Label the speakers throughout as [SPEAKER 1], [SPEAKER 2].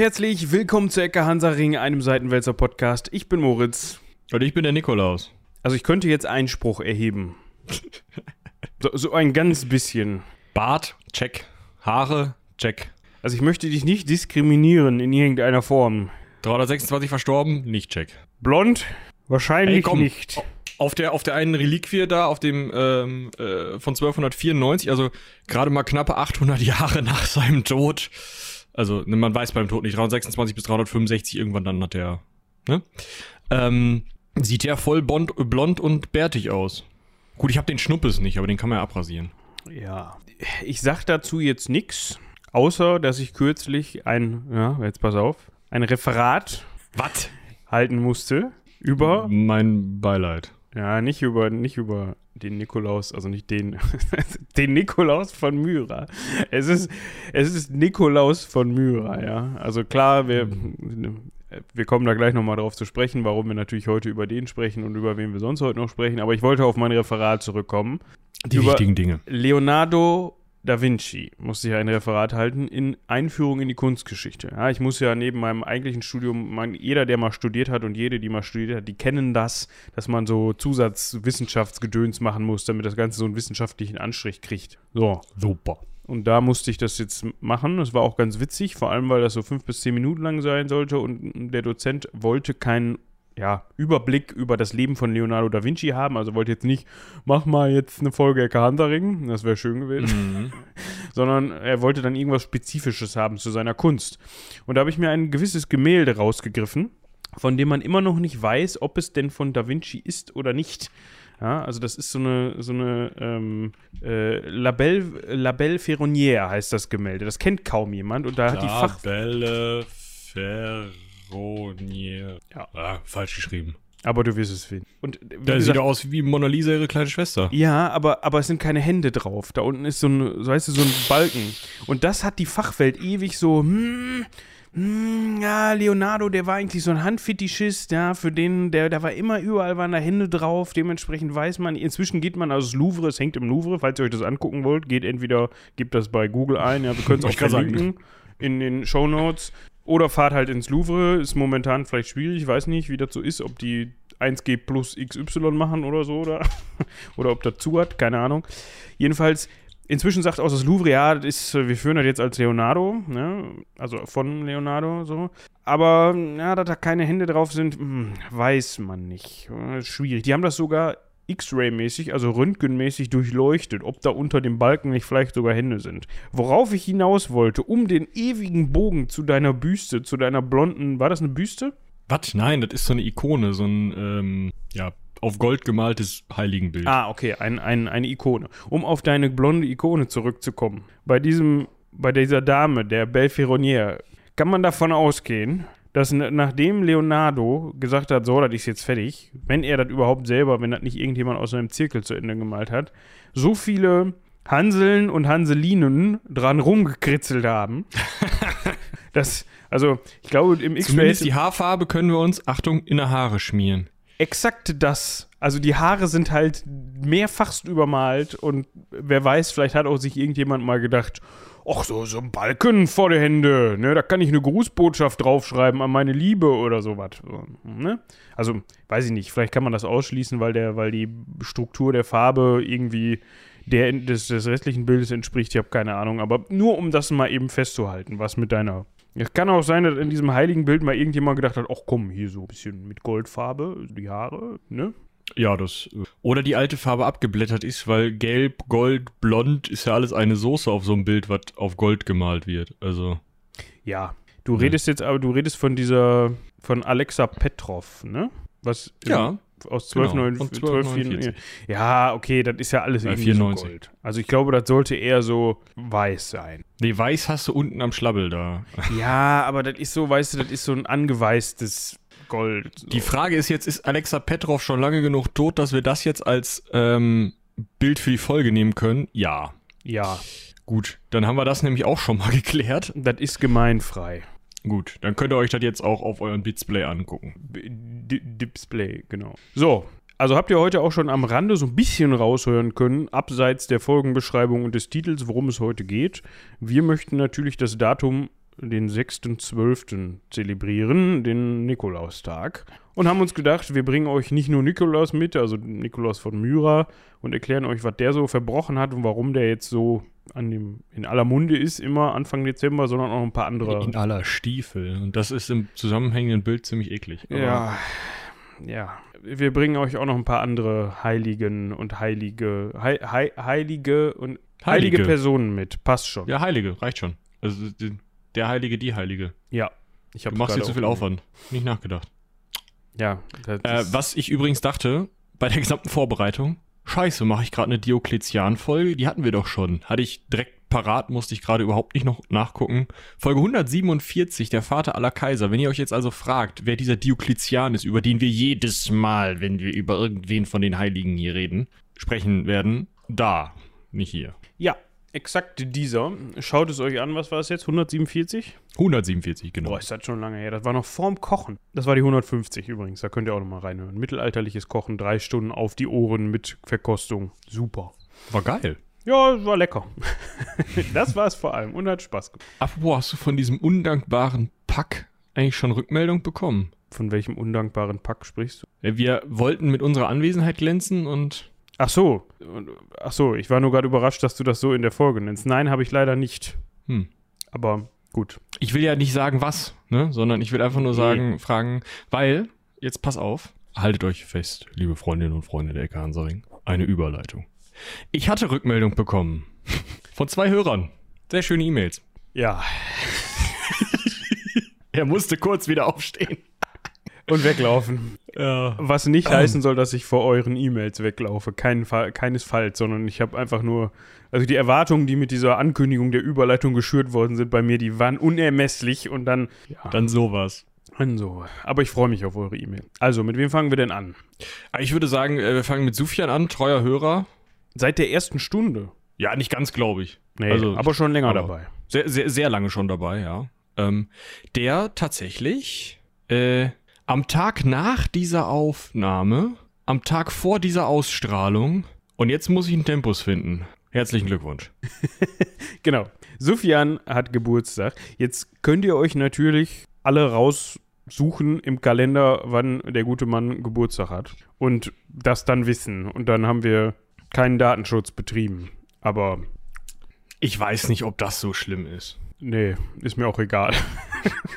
[SPEAKER 1] herzlich willkommen zu Ecke Hansaring, einem Seitenwälzer Podcast. Ich bin Moritz.
[SPEAKER 2] Und ich bin der Nikolaus.
[SPEAKER 1] Also ich könnte jetzt Einspruch erheben. so, so ein ganz bisschen.
[SPEAKER 2] Bart, check. Haare, check.
[SPEAKER 1] Also ich möchte dich nicht diskriminieren in irgendeiner Form.
[SPEAKER 2] 326 verstorben, nicht check.
[SPEAKER 1] Blond? Wahrscheinlich
[SPEAKER 2] Ey, komm.
[SPEAKER 1] nicht.
[SPEAKER 2] Auf der, auf der einen Reliquie da, auf dem ähm, äh, von 1294, also gerade mal knappe 800 Jahre nach seinem Tod. Also ne, man weiß beim Tod nicht, 326 bis 365 irgendwann dann hat er, ne? Ähm, sieht ja voll blond, blond und bärtig aus. Gut, ich habe den Schnuppes nicht, aber den kann man ja abrasieren.
[SPEAKER 1] Ja. Ich sag dazu jetzt nichts, außer dass ich kürzlich ein, ja, jetzt pass auf, ein Referat
[SPEAKER 2] Was?
[SPEAKER 1] halten musste über
[SPEAKER 2] Mein Beileid.
[SPEAKER 1] Ja, nicht über, nicht über den Nikolaus, also nicht den, den Nikolaus von Myra. Es ist, es ist Nikolaus von Myra, ja. Also klar, wir, wir kommen da gleich nochmal drauf zu sprechen, warum wir natürlich heute über den sprechen und über wen wir sonst heute noch sprechen. Aber ich wollte auf mein Referat zurückkommen.
[SPEAKER 2] Die
[SPEAKER 1] über
[SPEAKER 2] wichtigen Dinge.
[SPEAKER 1] Leonardo da Vinci musste ich ein Referat halten in Einführung in die Kunstgeschichte. Ja, ich muss ja neben meinem eigentlichen Studium, mein, jeder, der mal studiert hat und jede, die mal studiert hat, die kennen das, dass man so Zusatzwissenschaftsgedöns machen muss, damit das Ganze so einen wissenschaftlichen Anstrich kriegt. So.
[SPEAKER 2] Super.
[SPEAKER 1] Und da musste ich das jetzt machen. Das war auch ganz witzig, vor allem, weil das so fünf bis zehn Minuten lang sein sollte und der Dozent wollte keinen ja, Überblick über das Leben von Leonardo da Vinci haben. Also wollte jetzt nicht, mach mal jetzt eine Folge Ecke Hansaring, das wäre schön gewesen,
[SPEAKER 2] Mhm.
[SPEAKER 1] sondern er wollte dann irgendwas Spezifisches haben zu seiner Kunst. Und da habe ich mir ein gewisses Gemälde rausgegriffen, von dem man immer noch nicht weiß, ob es denn von da Vinci ist oder nicht. Ja, also das ist so eine, so eine ähm, äh, Labelle, Labelle Ferronnière heißt das Gemälde. Das kennt kaum jemand und da hat die Fach...
[SPEAKER 2] Tabelle Ferronier.
[SPEAKER 1] Ja.
[SPEAKER 2] Ah, falsch geschrieben.
[SPEAKER 1] Aber du wirst es finden. Und
[SPEAKER 2] Da
[SPEAKER 1] gesagt,
[SPEAKER 2] sieht er aus wie Mona Lisa, ihre kleine Schwester.
[SPEAKER 1] Ja, aber, aber es sind keine Hände drauf. Da unten ist so ein, so heißt es, so ein Balken. Und das hat die Fachwelt ewig so, hm, hm, ja, Leonardo, der war eigentlich so ein Handfetischist, ja, für den, der, der war immer überall waren da Hände drauf, dementsprechend weiß man, inzwischen geht man das Louvre, es hängt im Louvre, falls ihr euch das angucken wollt, geht entweder, gebt das bei Google ein, ja, wir können es auch verlinken in den Shownotes, oder fahrt halt ins Louvre, ist momentan vielleicht schwierig, ich weiß nicht, wie das so ist, ob die 1G plus XY machen oder so, oder, oder ob das zu hat, keine Ahnung. Jedenfalls, inzwischen sagt auch das Louvre, ja, das ist, wir führen das jetzt als Leonardo, ne? also von Leonardo so. Aber, ja, dass da keine Hände drauf sind, hm, weiß man nicht. Äh, Schwierig. Die haben das sogar X-Ray-mäßig, also röntgenmäßig durchleuchtet, ob da unter dem Balken nicht vielleicht sogar Hände sind. Worauf ich hinaus wollte, um den ewigen Bogen zu deiner Büste, zu deiner blonden, war das eine Büste?
[SPEAKER 2] Was? Nein, das ist so eine Ikone, so ein, ähm, ja, auf Gold gemaltes Heiligenbild.
[SPEAKER 1] Ah, okay, ein, ein, eine Ikone. Um auf deine blonde Ikone zurückzukommen. Bei diesem, bei dieser Dame, der Belferonier, kann man davon ausgehen, dass nachdem Leonardo gesagt hat, so, das ist jetzt fertig, wenn er das überhaupt selber, wenn das nicht irgendjemand aus seinem Zirkel zu Ende gemalt hat, so viele Hanseln und Hanselinen dran rumgekritzelt haben, dass, also, ich glaube, im X-Ray
[SPEAKER 2] Zumindest die Haarfarbe können wir uns, Achtung, in der Haare schmieren.
[SPEAKER 1] exakt das. Also die Haare sind halt mehrfachst übermalt und wer weiß, vielleicht hat auch sich irgendjemand mal gedacht, ach so, so ein Balken vor der Hände, ne, da kann ich eine Grußbotschaft draufschreiben an meine Liebe oder sowas. So, ne? Also, weiß ich nicht, vielleicht kann man das ausschließen, weil der, weil die Struktur der Farbe irgendwie der des, des restlichen Bildes entspricht, ich habe keine Ahnung, aber nur um das mal eben festzuhalten, was mit deiner es kann auch sein, dass in diesem heiligen Bild mal irgendjemand gedacht hat, ach komm, hier so ein bisschen mit Goldfarbe, die Haare, ne?
[SPEAKER 2] Ja, das. äh, Oder die alte Farbe abgeblättert ist, weil gelb, gold, blond ist ja alles eine Soße auf so einem Bild, was auf Gold gemalt wird. Also.
[SPEAKER 1] Ja. Du redest jetzt aber, du redest von dieser, von Alexa Petrov, ne? Was
[SPEAKER 2] Ja,
[SPEAKER 1] aus
[SPEAKER 2] genau,
[SPEAKER 1] 12,
[SPEAKER 2] von
[SPEAKER 1] 12, Ja, okay, das ist ja alles
[SPEAKER 2] Ja,
[SPEAKER 1] irgendwie
[SPEAKER 2] 94.
[SPEAKER 1] so Gold. Also ich glaube, das sollte eher so weiß sein.
[SPEAKER 2] Nee, weiß hast du unten am Schlabbel da.
[SPEAKER 1] Ja, aber das ist so, weißt du, das ist so ein angeweißtes Gold. So.
[SPEAKER 2] Die Frage ist jetzt, ist Alexa Petrov schon lange genug tot, dass wir das jetzt als ähm, Bild für die Folge nehmen können? Ja.
[SPEAKER 1] ja,
[SPEAKER 2] Gut, dann haben wir das nämlich auch schon mal geklärt.
[SPEAKER 1] das ist gemeinfrei.
[SPEAKER 2] Gut, dann könnt ihr euch das jetzt auch auf euren Display angucken.
[SPEAKER 1] D Display, genau. So, also habt ihr heute auch schon am Rande so ein bisschen raushören können, abseits der Folgenbeschreibung und des Titels, worum es heute geht. Wir möchten natürlich das Datum den 6.12. zelebrieren, den Nikolaustag. Und haben uns gedacht, wir bringen euch nicht nur Nikolaus mit, also Nikolaus von Myra, und erklären euch, was der so verbrochen hat und warum der jetzt so an dem, in aller Munde ist, immer Anfang Dezember, sondern auch ein paar andere.
[SPEAKER 2] In aller Stiefel. Und das ist im zusammenhängenden Bild ziemlich eklig.
[SPEAKER 1] Ja, ja. Wir bringen euch auch noch ein paar andere Heiligen und Heilige, Hei, Hei, Heilige und heilige.
[SPEAKER 2] Heilige.
[SPEAKER 1] Personen mit. Passt schon.
[SPEAKER 2] Ja, Heilige, reicht schon. Also der Heilige, die Heilige.
[SPEAKER 1] Ja. Ich
[SPEAKER 2] Du machst dir zu viel Aufwand. Nicht nachgedacht.
[SPEAKER 1] Ja. Das
[SPEAKER 2] Äh, was ich übrigens dachte, bei der gesamten Vorbereitung, scheiße, mache ich gerade eine Diokletian-Folge, die hatten wir doch schon. Hatte ich direkt parat, musste ich gerade überhaupt nicht noch nachgucken. Folge 147, der Vater aller Kaiser. Wenn ihr euch jetzt also fragt, wer dieser Diokletian ist, über den wir jedes Mal, wenn wir über irgendwen von den Heiligen hier reden, sprechen werden, da, nicht hier.
[SPEAKER 1] Ja, exakt dieser. Schaut es euch an, was war es jetzt? 147?
[SPEAKER 2] 147, genau.
[SPEAKER 1] Boah, ist das schon lange her. Das war noch vorm Kochen. Das war die 150 übrigens. Da könnt ihr auch nochmal reinhören. Mittelalterliches Kochen, drei Stunden auf die Ohren mit Verkostung. Super.
[SPEAKER 2] War geil.
[SPEAKER 1] Ja, es war lecker. das war es vor allem und hat Spaß gemacht.
[SPEAKER 2] Apropos, hast du von diesem undankbaren Pack eigentlich schon Rückmeldung bekommen?
[SPEAKER 1] Von welchem undankbaren Pack sprichst du?
[SPEAKER 2] Äh, Wir wollten mit unserer Anwesenheit glänzen und
[SPEAKER 1] Ach so. Ach so, ich war nur gerade überrascht, dass du das so in der Folge nennst. Nein, habe ich leider nicht.
[SPEAKER 2] hm.
[SPEAKER 1] Aber gut.
[SPEAKER 2] ich will ja nicht sagen, was, ne? sondern ich will einfach nur sagen, fragen, weil, jetzt pass auf, haltet euch fest, liebe Freundinnen und Freunde der Ecke Hansaring, eine Überleitung. Ich hatte Rückmeldung bekommen von zwei Hörern. Sehr schöne E-Mails.
[SPEAKER 1] Ja.
[SPEAKER 2] Er musste kurz wieder aufstehen.
[SPEAKER 1] Und weglaufen.
[SPEAKER 2] Ja.
[SPEAKER 1] Was nicht heißen soll, dass ich vor euren E-Mails weglaufe. Kein Fall, keinesfalls, sondern ich habe einfach nur. Also die Erwartungen, die mit dieser Ankündigung der Überleitung geschürt worden sind bei mir, die waren unermesslich und dann. Ja,
[SPEAKER 2] Dann sowas.
[SPEAKER 1] dann so. Aber ich freue mich auf eure E-Mail. Also, mit wem fangen wir denn an?
[SPEAKER 2] Ich würde sagen, äh, wir fangen mit Sufjan an, treuer Hörer.
[SPEAKER 1] Seit der ersten Stunde.
[SPEAKER 2] Ja, nicht ganz, glaube ich.
[SPEAKER 1] Nee,
[SPEAKER 2] Also,
[SPEAKER 1] aber schon länger
[SPEAKER 2] aber-
[SPEAKER 1] dabei.
[SPEAKER 2] Sehr, sehr, sehr lange schon dabei, ja. Ähm, der tatsächlich äh, am Tag nach dieser Aufnahme, am Tag vor dieser Ausstrahlung, und jetzt muss ich einen Tempus finden. Herzlichen Glückwunsch.
[SPEAKER 1] Genau. Sufjan hat Geburtstag. Jetzt könnt ihr euch natürlich alle raussuchen im Kalender, wann der gute Mann Geburtstag hat. Und das dann wissen. Und dann haben wir keinen Datenschutz betrieben. Aber
[SPEAKER 2] Ich weiß nicht, ob das so schlimm ist.
[SPEAKER 1] Nee, ist mir auch egal.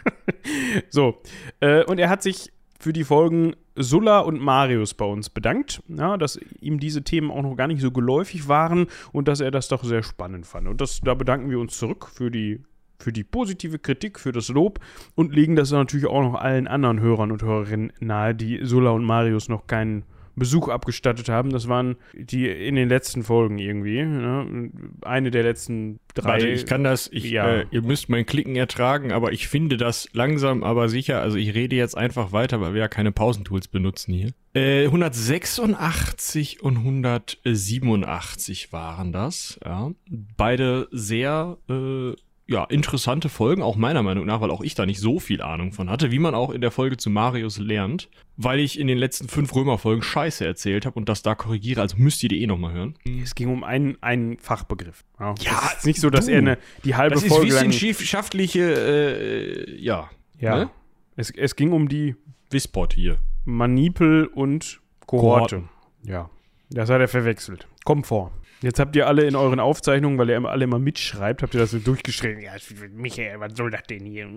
[SPEAKER 1] so. Äh, und er hat sich für die Folgen Sulla und Marius bei uns bedankt, ja, dass ihm diese Themen auch noch gar nicht so geläufig waren und dass er das doch sehr spannend fand. Und das, da bedanken wir uns zurück für die, für die positive Kritik, für das Lob und legen das natürlich auch noch allen anderen Hörern und Hörerinnen nahe, die Sulla und Marius noch keinen Besuch abgestattet haben. Das waren die in den letzten Folgen irgendwie. Ne? Eine der letzten drei.
[SPEAKER 2] Warte, ich kann das, ich,
[SPEAKER 1] Ja.
[SPEAKER 2] äh, ihr müsst mein Klicken ertragen, aber ich finde das langsam, aber sicher. Also ich rede jetzt einfach weiter, weil wir ja keine Pausentools benutzen hier. Äh, 186 und 187 waren das, ja. Beide sehr, äh, ja, interessante Folgen, auch meiner Meinung nach, weil auch ich da nicht so viel Ahnung von hatte, wie man auch in der Folge zu Marius lernt, weil ich in den letzten fünf Römerfolgen Scheiße erzählt habe und das da korrigiere, also müsst ihr die eh nochmal hören.
[SPEAKER 1] Es ging um einen, einen Fachbegriff. Ja,
[SPEAKER 2] Ja,
[SPEAKER 1] es ist nicht so, dass
[SPEAKER 2] du.
[SPEAKER 1] er eine, die halbe
[SPEAKER 2] Das ist
[SPEAKER 1] Folge lang.
[SPEAKER 2] wissenschaftliche, äh, ja,
[SPEAKER 1] Ja.
[SPEAKER 2] ne?
[SPEAKER 1] Es, es ging um die
[SPEAKER 2] Wisport hier.
[SPEAKER 1] Manipel und Kohorte. Ja. Das hat er verwechselt. Kommt vor. Jetzt habt ihr alle in euren Aufzeichnungen, weil ihr alle immer mitschreibt, habt ihr das so durchgeschrieben. Ja, Michael, was soll das denn hier?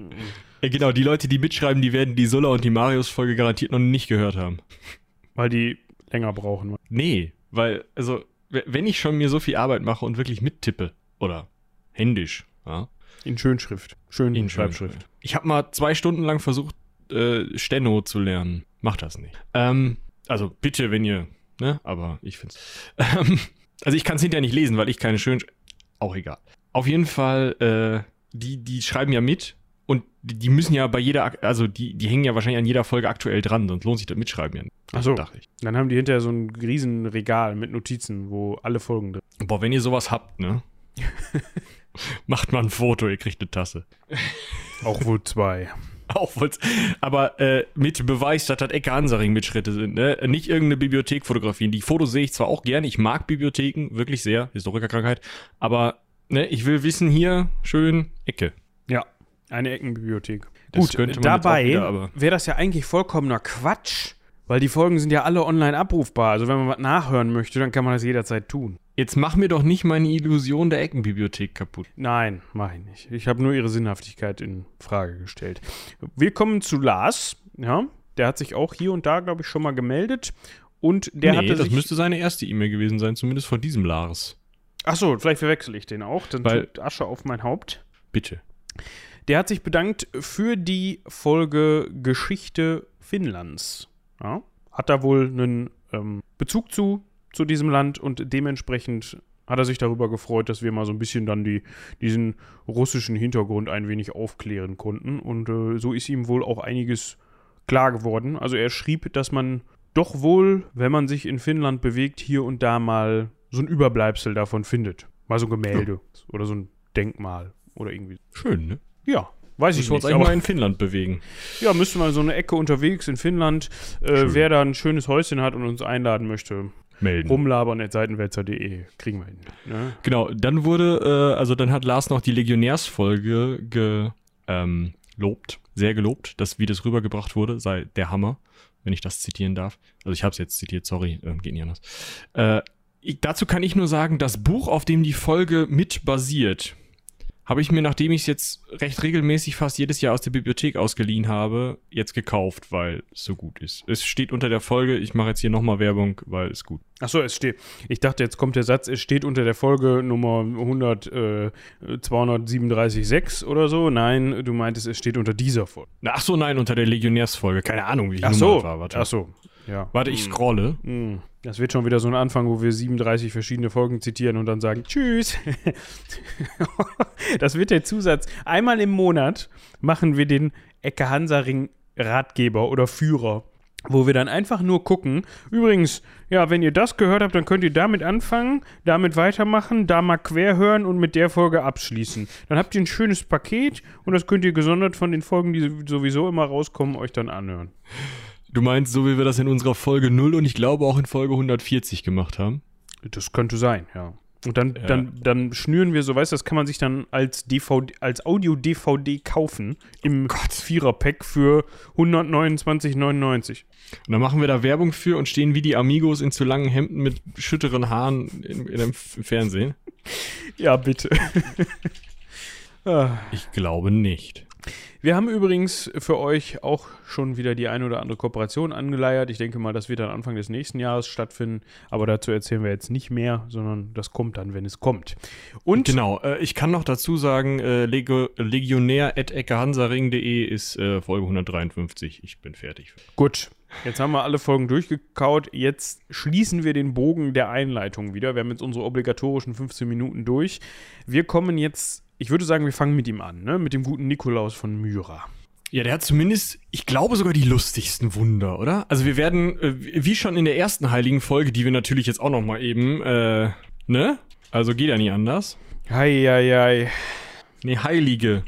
[SPEAKER 2] Ja, genau, die Leute, die mitschreiben, die werden die Sulla und die Marius-Folge garantiert noch nicht gehört haben.
[SPEAKER 1] Weil die länger brauchen.
[SPEAKER 2] Nee, weil, also, wenn ich schon mir so viel Arbeit mache und wirklich mittippe, oder händisch, ja,
[SPEAKER 1] In Schönschrift. Schön
[SPEAKER 2] in
[SPEAKER 1] Schreibschrift.
[SPEAKER 2] Ich habe mal zwei Stunden lang versucht, äh, Steno zu lernen. Macht das nicht. Ähm, also bitte, wenn ihr, ne, aber ich find's. Ähm, also ich kann es hinterher nicht lesen, weil ich keine schön. Auch egal. Auf jeden Fall, äh, die, die schreiben ja mit und die, die müssen ja bei jeder, also die, die hängen ja wahrscheinlich an jeder Folge aktuell dran, sonst lohnt sich das Mitschreiben ja nicht.
[SPEAKER 1] Ach so.
[SPEAKER 2] Dachte ich.
[SPEAKER 1] Dann haben die hinterher so ein riesen Regal mit Notizen, wo alle Folgen drin
[SPEAKER 2] Boah, wenn ihr sowas habt, ne? Macht mal ein Foto, ihr kriegt eine Tasse.
[SPEAKER 1] Auch wohl zwei.
[SPEAKER 2] Auch wohl's- aber äh, mit Beweis, dass das Ecke Hansaring Mitschritte sind, ne? Nicht irgendeine Bibliothek fotografieren. Die Fotos sehe ich zwar auch gerne, ich mag Bibliotheken, wirklich sehr, Historikerkrankheit, aber ne, ich will wissen hier, schön, Ecke.
[SPEAKER 1] Ja. Eine Eckenbibliothek.
[SPEAKER 2] Das
[SPEAKER 1] Gut, dabei wäre das ja eigentlich vollkommener Quatsch, weil die Folgen sind ja alle online abrufbar. Also wenn man was nachhören möchte, dann kann man das jederzeit tun.
[SPEAKER 2] Jetzt mach mir doch nicht meine Illusion der Eckenbibliothek kaputt.
[SPEAKER 1] Nein, mache ich nicht. Ich habe nur ihre Sinnhaftigkeit in Frage gestellt. Wir kommen zu Lars. Ja, der hat sich auch hier und da, glaube ich, schon mal gemeldet. Und der
[SPEAKER 2] nee,
[SPEAKER 1] hatte
[SPEAKER 2] das müsste seine erste E-Mail gewesen sein, zumindest von diesem Lars.
[SPEAKER 1] Achso, vielleicht verwechsel ich den auch. Dann
[SPEAKER 2] Weil-
[SPEAKER 1] tut Asche auf mein Haupt.
[SPEAKER 2] Bitte.
[SPEAKER 1] Der hat sich bedankt für die Folge Geschichte Finnlands. Ja, hat da wohl einen ähm, Bezug zu, zu diesem Land und dementsprechend hat er sich darüber gefreut, dass wir mal so ein bisschen dann die, diesen russischen Hintergrund ein wenig aufklären konnten. Und äh, so ist ihm wohl auch einiges klar geworden. Also er schrieb, dass man doch wohl, wenn man sich in Finnland bewegt, hier und da mal so ein Überbleibsel davon findet. Mal so ein Gemälde oder so ein Denkmal oder irgendwie.
[SPEAKER 2] Schön, ne?
[SPEAKER 1] Ja, weiß ich
[SPEAKER 2] wir uns
[SPEAKER 1] nicht.
[SPEAKER 2] eigentlich mal in Finnland bewegen.
[SPEAKER 1] ja, müsste mal so eine Ecke unterwegs in Finnland. Äh, wer da ein schönes Häuschen hat und uns einladen möchte,
[SPEAKER 2] Melden.
[SPEAKER 1] rumlabern at seitenwälzer.de. Kriegen wir hin. Ne?
[SPEAKER 2] Genau, dann wurde, äh, also dann hat Lars noch die Legionärsfolge ge, ähm, sehr gelobt, dass wie das rübergebracht wurde, sei der Hammer, wenn ich das zitieren darf. Also ich habe es jetzt zitiert, sorry, ähm, geht nicht anders. Äh, ich, dazu kann ich nur sagen, das Buch, auf dem die Folge mit basiert, habe ich mir, nachdem ich es jetzt recht regelmäßig fast jedes Jahr aus der Bibliothek ausgeliehen habe, jetzt gekauft, weil es so gut ist. Es steht unter der Folge, ich mache jetzt hier nochmal Werbung, weil es gut.
[SPEAKER 1] Achso, es steht. Ich dachte, jetzt kommt der Satz, es steht unter der Folge Nummer 100, äh, 237,6 oder so. Nein, du meintest, es steht unter dieser Folge.
[SPEAKER 2] Na, Ach so, nein, unter der Legionärsfolge. Keine Ahnung, wie die
[SPEAKER 1] Ach so.
[SPEAKER 2] war. Warte.
[SPEAKER 1] Ach so. Ja.
[SPEAKER 2] Warte, ich scrolle.
[SPEAKER 1] Hm. Das wird schon wieder so ein Anfang, wo wir 37 verschiedene Folgen zitieren und dann sagen Tschüss. das wird der Zusatz. Einmal im Monat machen wir den Ecke Hansaring Ratgeber oder Führer, wo wir dann einfach nur gucken. Übrigens, ja, wenn ihr das gehört habt, dann könnt ihr damit anfangen, damit weitermachen, da mal quer hören und mit der Folge abschließen. Dann habt ihr ein schönes Paket und das könnt ihr gesondert von den Folgen, die sowieso immer rauskommen, euch dann anhören.
[SPEAKER 2] Du meinst, so wie wir das in unserer Folge 0 und ich glaube auch in Folge 140 gemacht haben?
[SPEAKER 1] Das könnte sein, ja. Und dann,
[SPEAKER 2] Ja.
[SPEAKER 1] dann, dann schnüren wir so, weißt du, das kann man sich dann als DVD, als Audio-DVD kaufen im Vierer-Pack für 129,99.
[SPEAKER 2] Und dann machen wir da Werbung für und stehen wie die Amigos in zu langen Hemden mit schütteren Haaren in, in dem Fernsehen?
[SPEAKER 1] Ja, bitte.
[SPEAKER 2] Ich glaube nicht.
[SPEAKER 1] Wir haben übrigens für euch auch schon wieder die eine oder andere Kooperation angeleiert. Ich denke mal, das wird dann Anfang des nächsten Jahres stattfinden. Aber dazu erzählen wir jetzt nicht mehr, sondern das kommt dann, wenn es kommt. Und
[SPEAKER 2] Genau, äh, ich kann noch dazu sagen, äh, Lego, legionär.eckehansaring.de ist äh, Folge 153. Ich bin fertig.
[SPEAKER 1] Gut, jetzt haben wir alle Folgen durchgekaut. Jetzt schließen wir den Bogen der Einleitung wieder. Wir haben jetzt unsere obligatorischen 15 Minuten durch. Wir kommen jetzt, ich würde sagen, wir fangen mit ihm an, ne? mit dem guten Nikolaus von Myra.
[SPEAKER 2] Ja, der hat zumindest, ich glaube sogar die lustigsten Wunder, oder? Also wir werden, äh, wie schon in der ersten heiligen Folge, die wir natürlich jetzt auch noch mal eben, äh, ne? Also geht ja nie anders.
[SPEAKER 1] Hei, hei, hei.
[SPEAKER 2] Ne, heilige.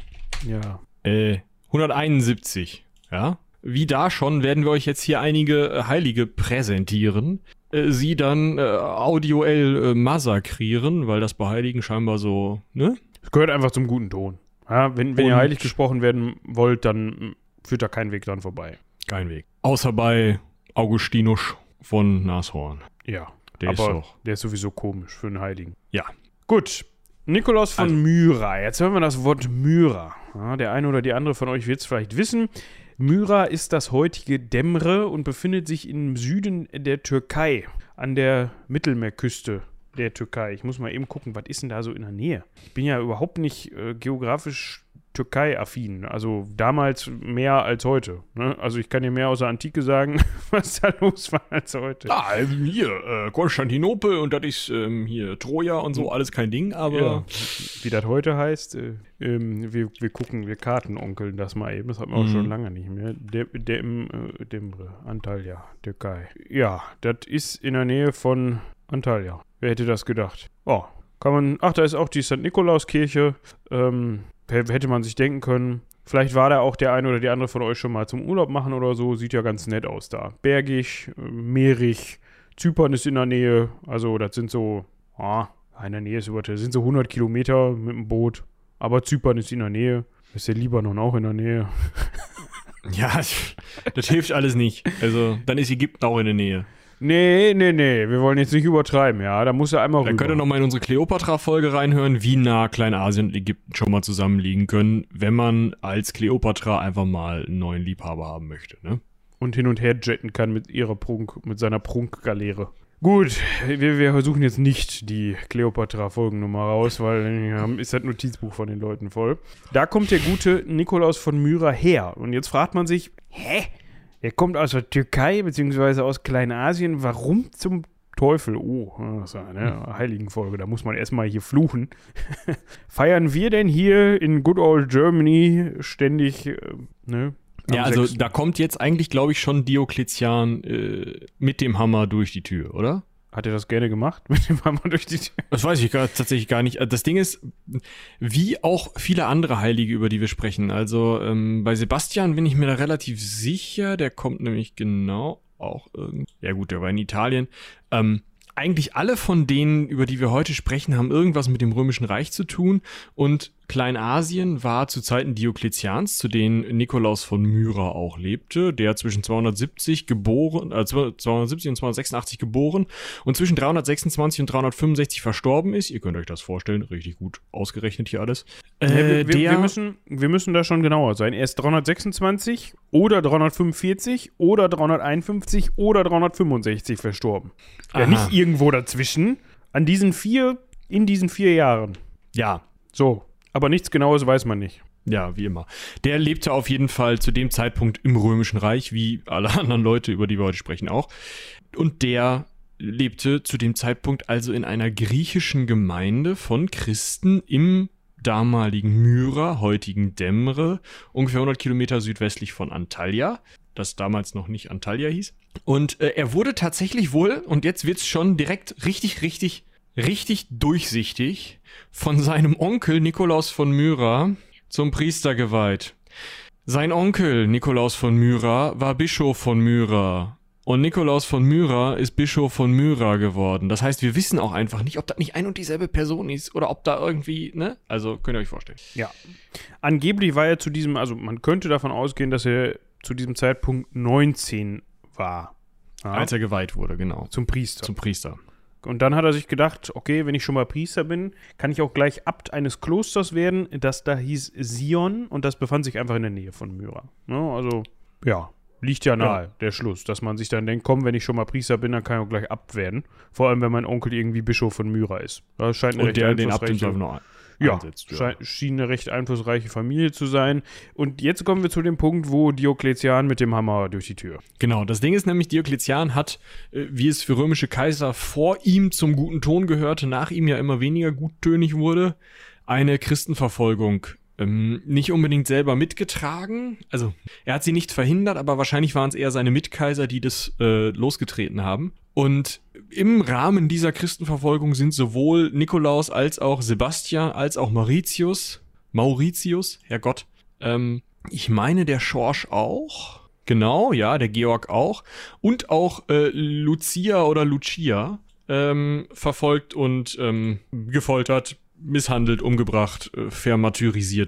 [SPEAKER 1] Ja.
[SPEAKER 2] Äh, 171, ja? Wie da schon werden wir euch jetzt hier einige äh, Heilige präsentieren. Äh, sie dann äh, audioell äh, massakrieren, weil das bei Heiligen scheinbar so, ne?
[SPEAKER 1] Gehört einfach zum guten Ton. Ja, wenn, wenn ihr heilig gesprochen werden wollt, dann führt da kein Weg dran vorbei.
[SPEAKER 2] Kein Weg. Außer bei Augustinus von Nashorn.
[SPEAKER 1] Ja.
[SPEAKER 2] Der ist doch.
[SPEAKER 1] der ist sowieso komisch für einen Heiligen.
[SPEAKER 2] Ja.
[SPEAKER 1] Gut. Nikolaus von
[SPEAKER 2] Also-
[SPEAKER 1] Myra. Jetzt hören wir das Wort Myra. Ja, der eine oder die andere von euch wird es vielleicht wissen. Myra ist das heutige Demre und befindet sich im Süden der Türkei, an der Mittelmeerküste der Türkei. Ich muss mal eben gucken, was ist denn da so in der Nähe? Ich bin ja überhaupt nicht äh, geografisch Türkei-affin. Also damals mehr als heute. Ne? Also ich kann dir mehr aus der Antike sagen, was da los war als heute.
[SPEAKER 2] Ah, hier, äh, Konstantinopel und das ist ähm, hier Troja und so, alles kein Ding, aber.
[SPEAKER 1] Ja, wie das heute heißt, äh, ähm, wir, wir gucken, wir kartenonkeln das mal eben. Das hat man auch
[SPEAKER 2] Mhm.
[SPEAKER 1] schon lange nicht mehr. Dem, dem, äh, Demre, Antalya, Türkei. Ja, das ist in der Nähe von Antalya. Wer hätte das gedacht? Oh, kann man. Ach, da ist auch die St. Nikolauskirche. Ähm, hätte man sich denken können. Vielleicht war da auch der eine oder die andere von euch schon mal zum Urlaub machen oder so. Sieht ja ganz nett aus da. Bergig, äh, meerig. Zypern ist in der Nähe. Also, das sind so. Ah, in der Nähe ist über, das sind so 100 Kilometer mit dem Boot. Aber Zypern ist in der Nähe. Ist der Libanon auch in der Nähe?
[SPEAKER 2] Ja, das hilft alles nicht. Also, dann ist Ägypten auch in der Nähe.
[SPEAKER 1] Nee, nee, nee, wir wollen jetzt nicht übertreiben, ja. Da muss er einmal
[SPEAKER 2] Dann
[SPEAKER 1] rüber.
[SPEAKER 2] könnt ihr nochmal in unsere Kleopatra-Folge reinhören, wie nah Kleinasien und Ägypten schon mal zusammenliegen können, wenn man als Kleopatra einfach mal einen neuen Liebhaber haben möchte, ne?
[SPEAKER 1] und hin und her jetten kann mit ihrer Prunk, mit seiner Prunkgaleere. Gut, wir, wir suchen jetzt nicht die Cleopatra-Folgennummer raus, weil ähm, ist das Notizbuch von den Leuten voll. Da kommt der gute Nikolaus von Myra her. Und jetzt fragt man sich, hä? Er kommt aus der Türkei beziehungsweise aus Kleinasien. Warum zum Teufel? Oh, das ist eine Heiligenfolge, da muss man erstmal hier fluchen. Feiern wir denn hier in Good Old Germany ständig, äh, ne? am
[SPEAKER 2] Ja, also
[SPEAKER 1] sechs-
[SPEAKER 2] da kommt jetzt eigentlich, glaube ich, schon Diokletian äh, mit dem Hammer durch die Tür, oder?
[SPEAKER 1] Hat er das gerne gemacht? Mit dem Hammer durch die Tür?
[SPEAKER 2] Das weiß ich gar, tatsächlich gar nicht. Das Ding ist, wie auch viele andere Heilige, über die wir sprechen. Also ähm, bei Sebastian bin ich mir da relativ sicher. Der kommt nämlich genau auch irgendwie. Ja gut, der war in Italien. Ähm, eigentlich alle von denen, über die wir heute sprechen, haben irgendwas mit dem Römischen Reich zu tun. Und Kleinasien war zu Zeiten Diokletians, zu denen Nikolaus von Myra auch lebte, der zwischen 270 geboren, äh, 270 und 286 geboren und zwischen 326 und 365 verstorben ist. Ihr könnt euch das vorstellen, richtig gut ausgerechnet hier alles. Äh,
[SPEAKER 1] Ja, wir, wir,
[SPEAKER 2] der,
[SPEAKER 1] wir, müssen, wir müssen da schon genauer sein. Er ist 326 oder 345 oder 351 oder 365 verstorben. Ja,
[SPEAKER 2] Aha.
[SPEAKER 1] nicht irgendwo dazwischen. An diesen vier, in diesen vier Jahren.
[SPEAKER 2] ja,
[SPEAKER 1] So. Aber nichts Genaues weiß man nicht.
[SPEAKER 2] Ja, wie immer. Der lebte auf jeden Fall zu dem Zeitpunkt im Römischen Reich, wie alle anderen Leute, über die wir heute sprechen, auch. Und der lebte zu dem Zeitpunkt also in einer griechischen Gemeinde von Christen im damaligen Myra, heutigen Demre, ungefähr 100 Kilometer südwestlich von Antalya, das damals noch nicht Antalya hieß. Und äh, er wurde tatsächlich wohl, und jetzt wird's schon direkt richtig, richtig, richtig durchsichtig, von seinem Onkel Nikolaus von Myra zum Priester geweiht. Sein Onkel Nikolaus von Myra war Bischof von Myra. Und Nikolaus von Myra ist Bischof von Myra geworden. Das heißt, wir wissen auch einfach nicht, ob das nicht ein und dieselbe Person ist oder ob da irgendwie, ne? Also könnt ihr euch vorstellen.
[SPEAKER 1] Ja. Angeblich war er zu diesem, also man könnte davon ausgehen, dass er zu diesem Zeitpunkt 19 war. Ja,
[SPEAKER 2] Als er geweiht wurde, genau.
[SPEAKER 1] zum Priester.
[SPEAKER 2] Zum Priester.
[SPEAKER 1] Und dann hat er sich gedacht, okay, wenn ich schon mal Priester bin, kann ich auch gleich Abt eines Klosters werden, das da hieß Sion und das befand sich einfach in der Nähe von Myra. Ne? Also, ja, liegt ja nahe, der Schluss, dass man sich dann denkt, komm, wenn ich schon mal Priester bin, dann kann ich auch gleich Abt werden. Vor allem, wenn mein Onkel irgendwie Bischof von Myra ist. Das scheint
[SPEAKER 2] Und
[SPEAKER 1] recht
[SPEAKER 2] der den Abt noch
[SPEAKER 1] ja,
[SPEAKER 2] einsetzt.
[SPEAKER 1] schei- schien eine recht einflussreiche Familie zu sein. Und jetzt kommen wir zu dem Punkt, wo Diokletian mit dem Hammer durch die Tür.
[SPEAKER 2] Genau, das Ding ist nämlich, Diokletian hat, äh, wie es für römische Kaiser vor ihm zum guten Ton gehörte, nach ihm ja immer weniger guttönig wurde, eine Christenverfolgung ähm, nicht unbedingt selber mitgetragen. Also er hat sie nicht verhindert, aber wahrscheinlich waren es eher seine Mitkaiser, die das äh, losgetreten haben. Und im Rahmen dieser Christenverfolgung sind sowohl Nikolaus als auch Sebastian als auch Mauritius, Mauritius, Herrgott, ähm, ich meine der Schorsch auch. Genau, ja, der Georg auch. Und auch äh, Lucia oder Lucia ähm, verfolgt und ähm, gefoltert, misshandelt, umgebracht, äh,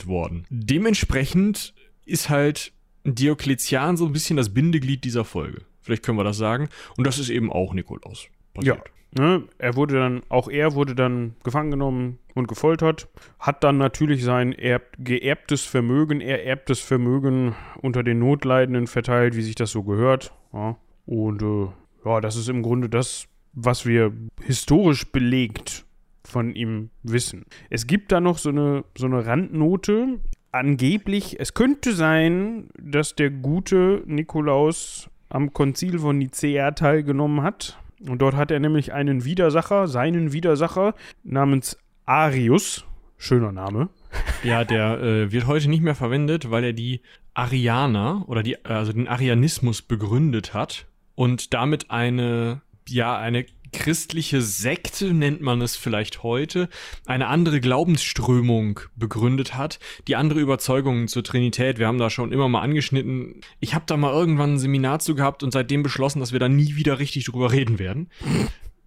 [SPEAKER 2] worden. Dementsprechend ist halt Diokletian so ein bisschen das Bindeglied dieser Folge. Vielleicht können wir das sagen. Und das ist eben auch Nikolaus. passiert.
[SPEAKER 1] Ne, er wurde dann, auch er wurde dann gefangen genommen und gefoltert, hat dann natürlich sein erb, geerbtes Vermögen, ererbtes Vermögen unter den Notleidenden verteilt, wie sich das so gehört. Ja. Und äh, ja, das ist im Grunde das, was wir historisch belegt von ihm wissen. Es gibt da noch so eine, so eine Randnote. Angeblich, es könnte sein, dass der gute Nikolaus am Konzil von Nicäa teilgenommen hat. Und dort hat er nämlich einen Widersacher, seinen Widersacher, namens Arius. Schöner Name.
[SPEAKER 2] Ja, der äh, wird heute nicht mehr verwendet, weil er die Arianer oder die, also den Arianismus begründet hat und damit eine, ja, eine christliche Sekte, nennt man es vielleicht heute, eine andere Glaubensströmung begründet hat, die andere Überzeugungen zur Trinität. Wir haben da schon immer mal angeschnitten. Ich habe da mal irgendwann ein Seminar zu gehabt und seitdem beschlossen, dass wir da nie wieder richtig drüber reden werden.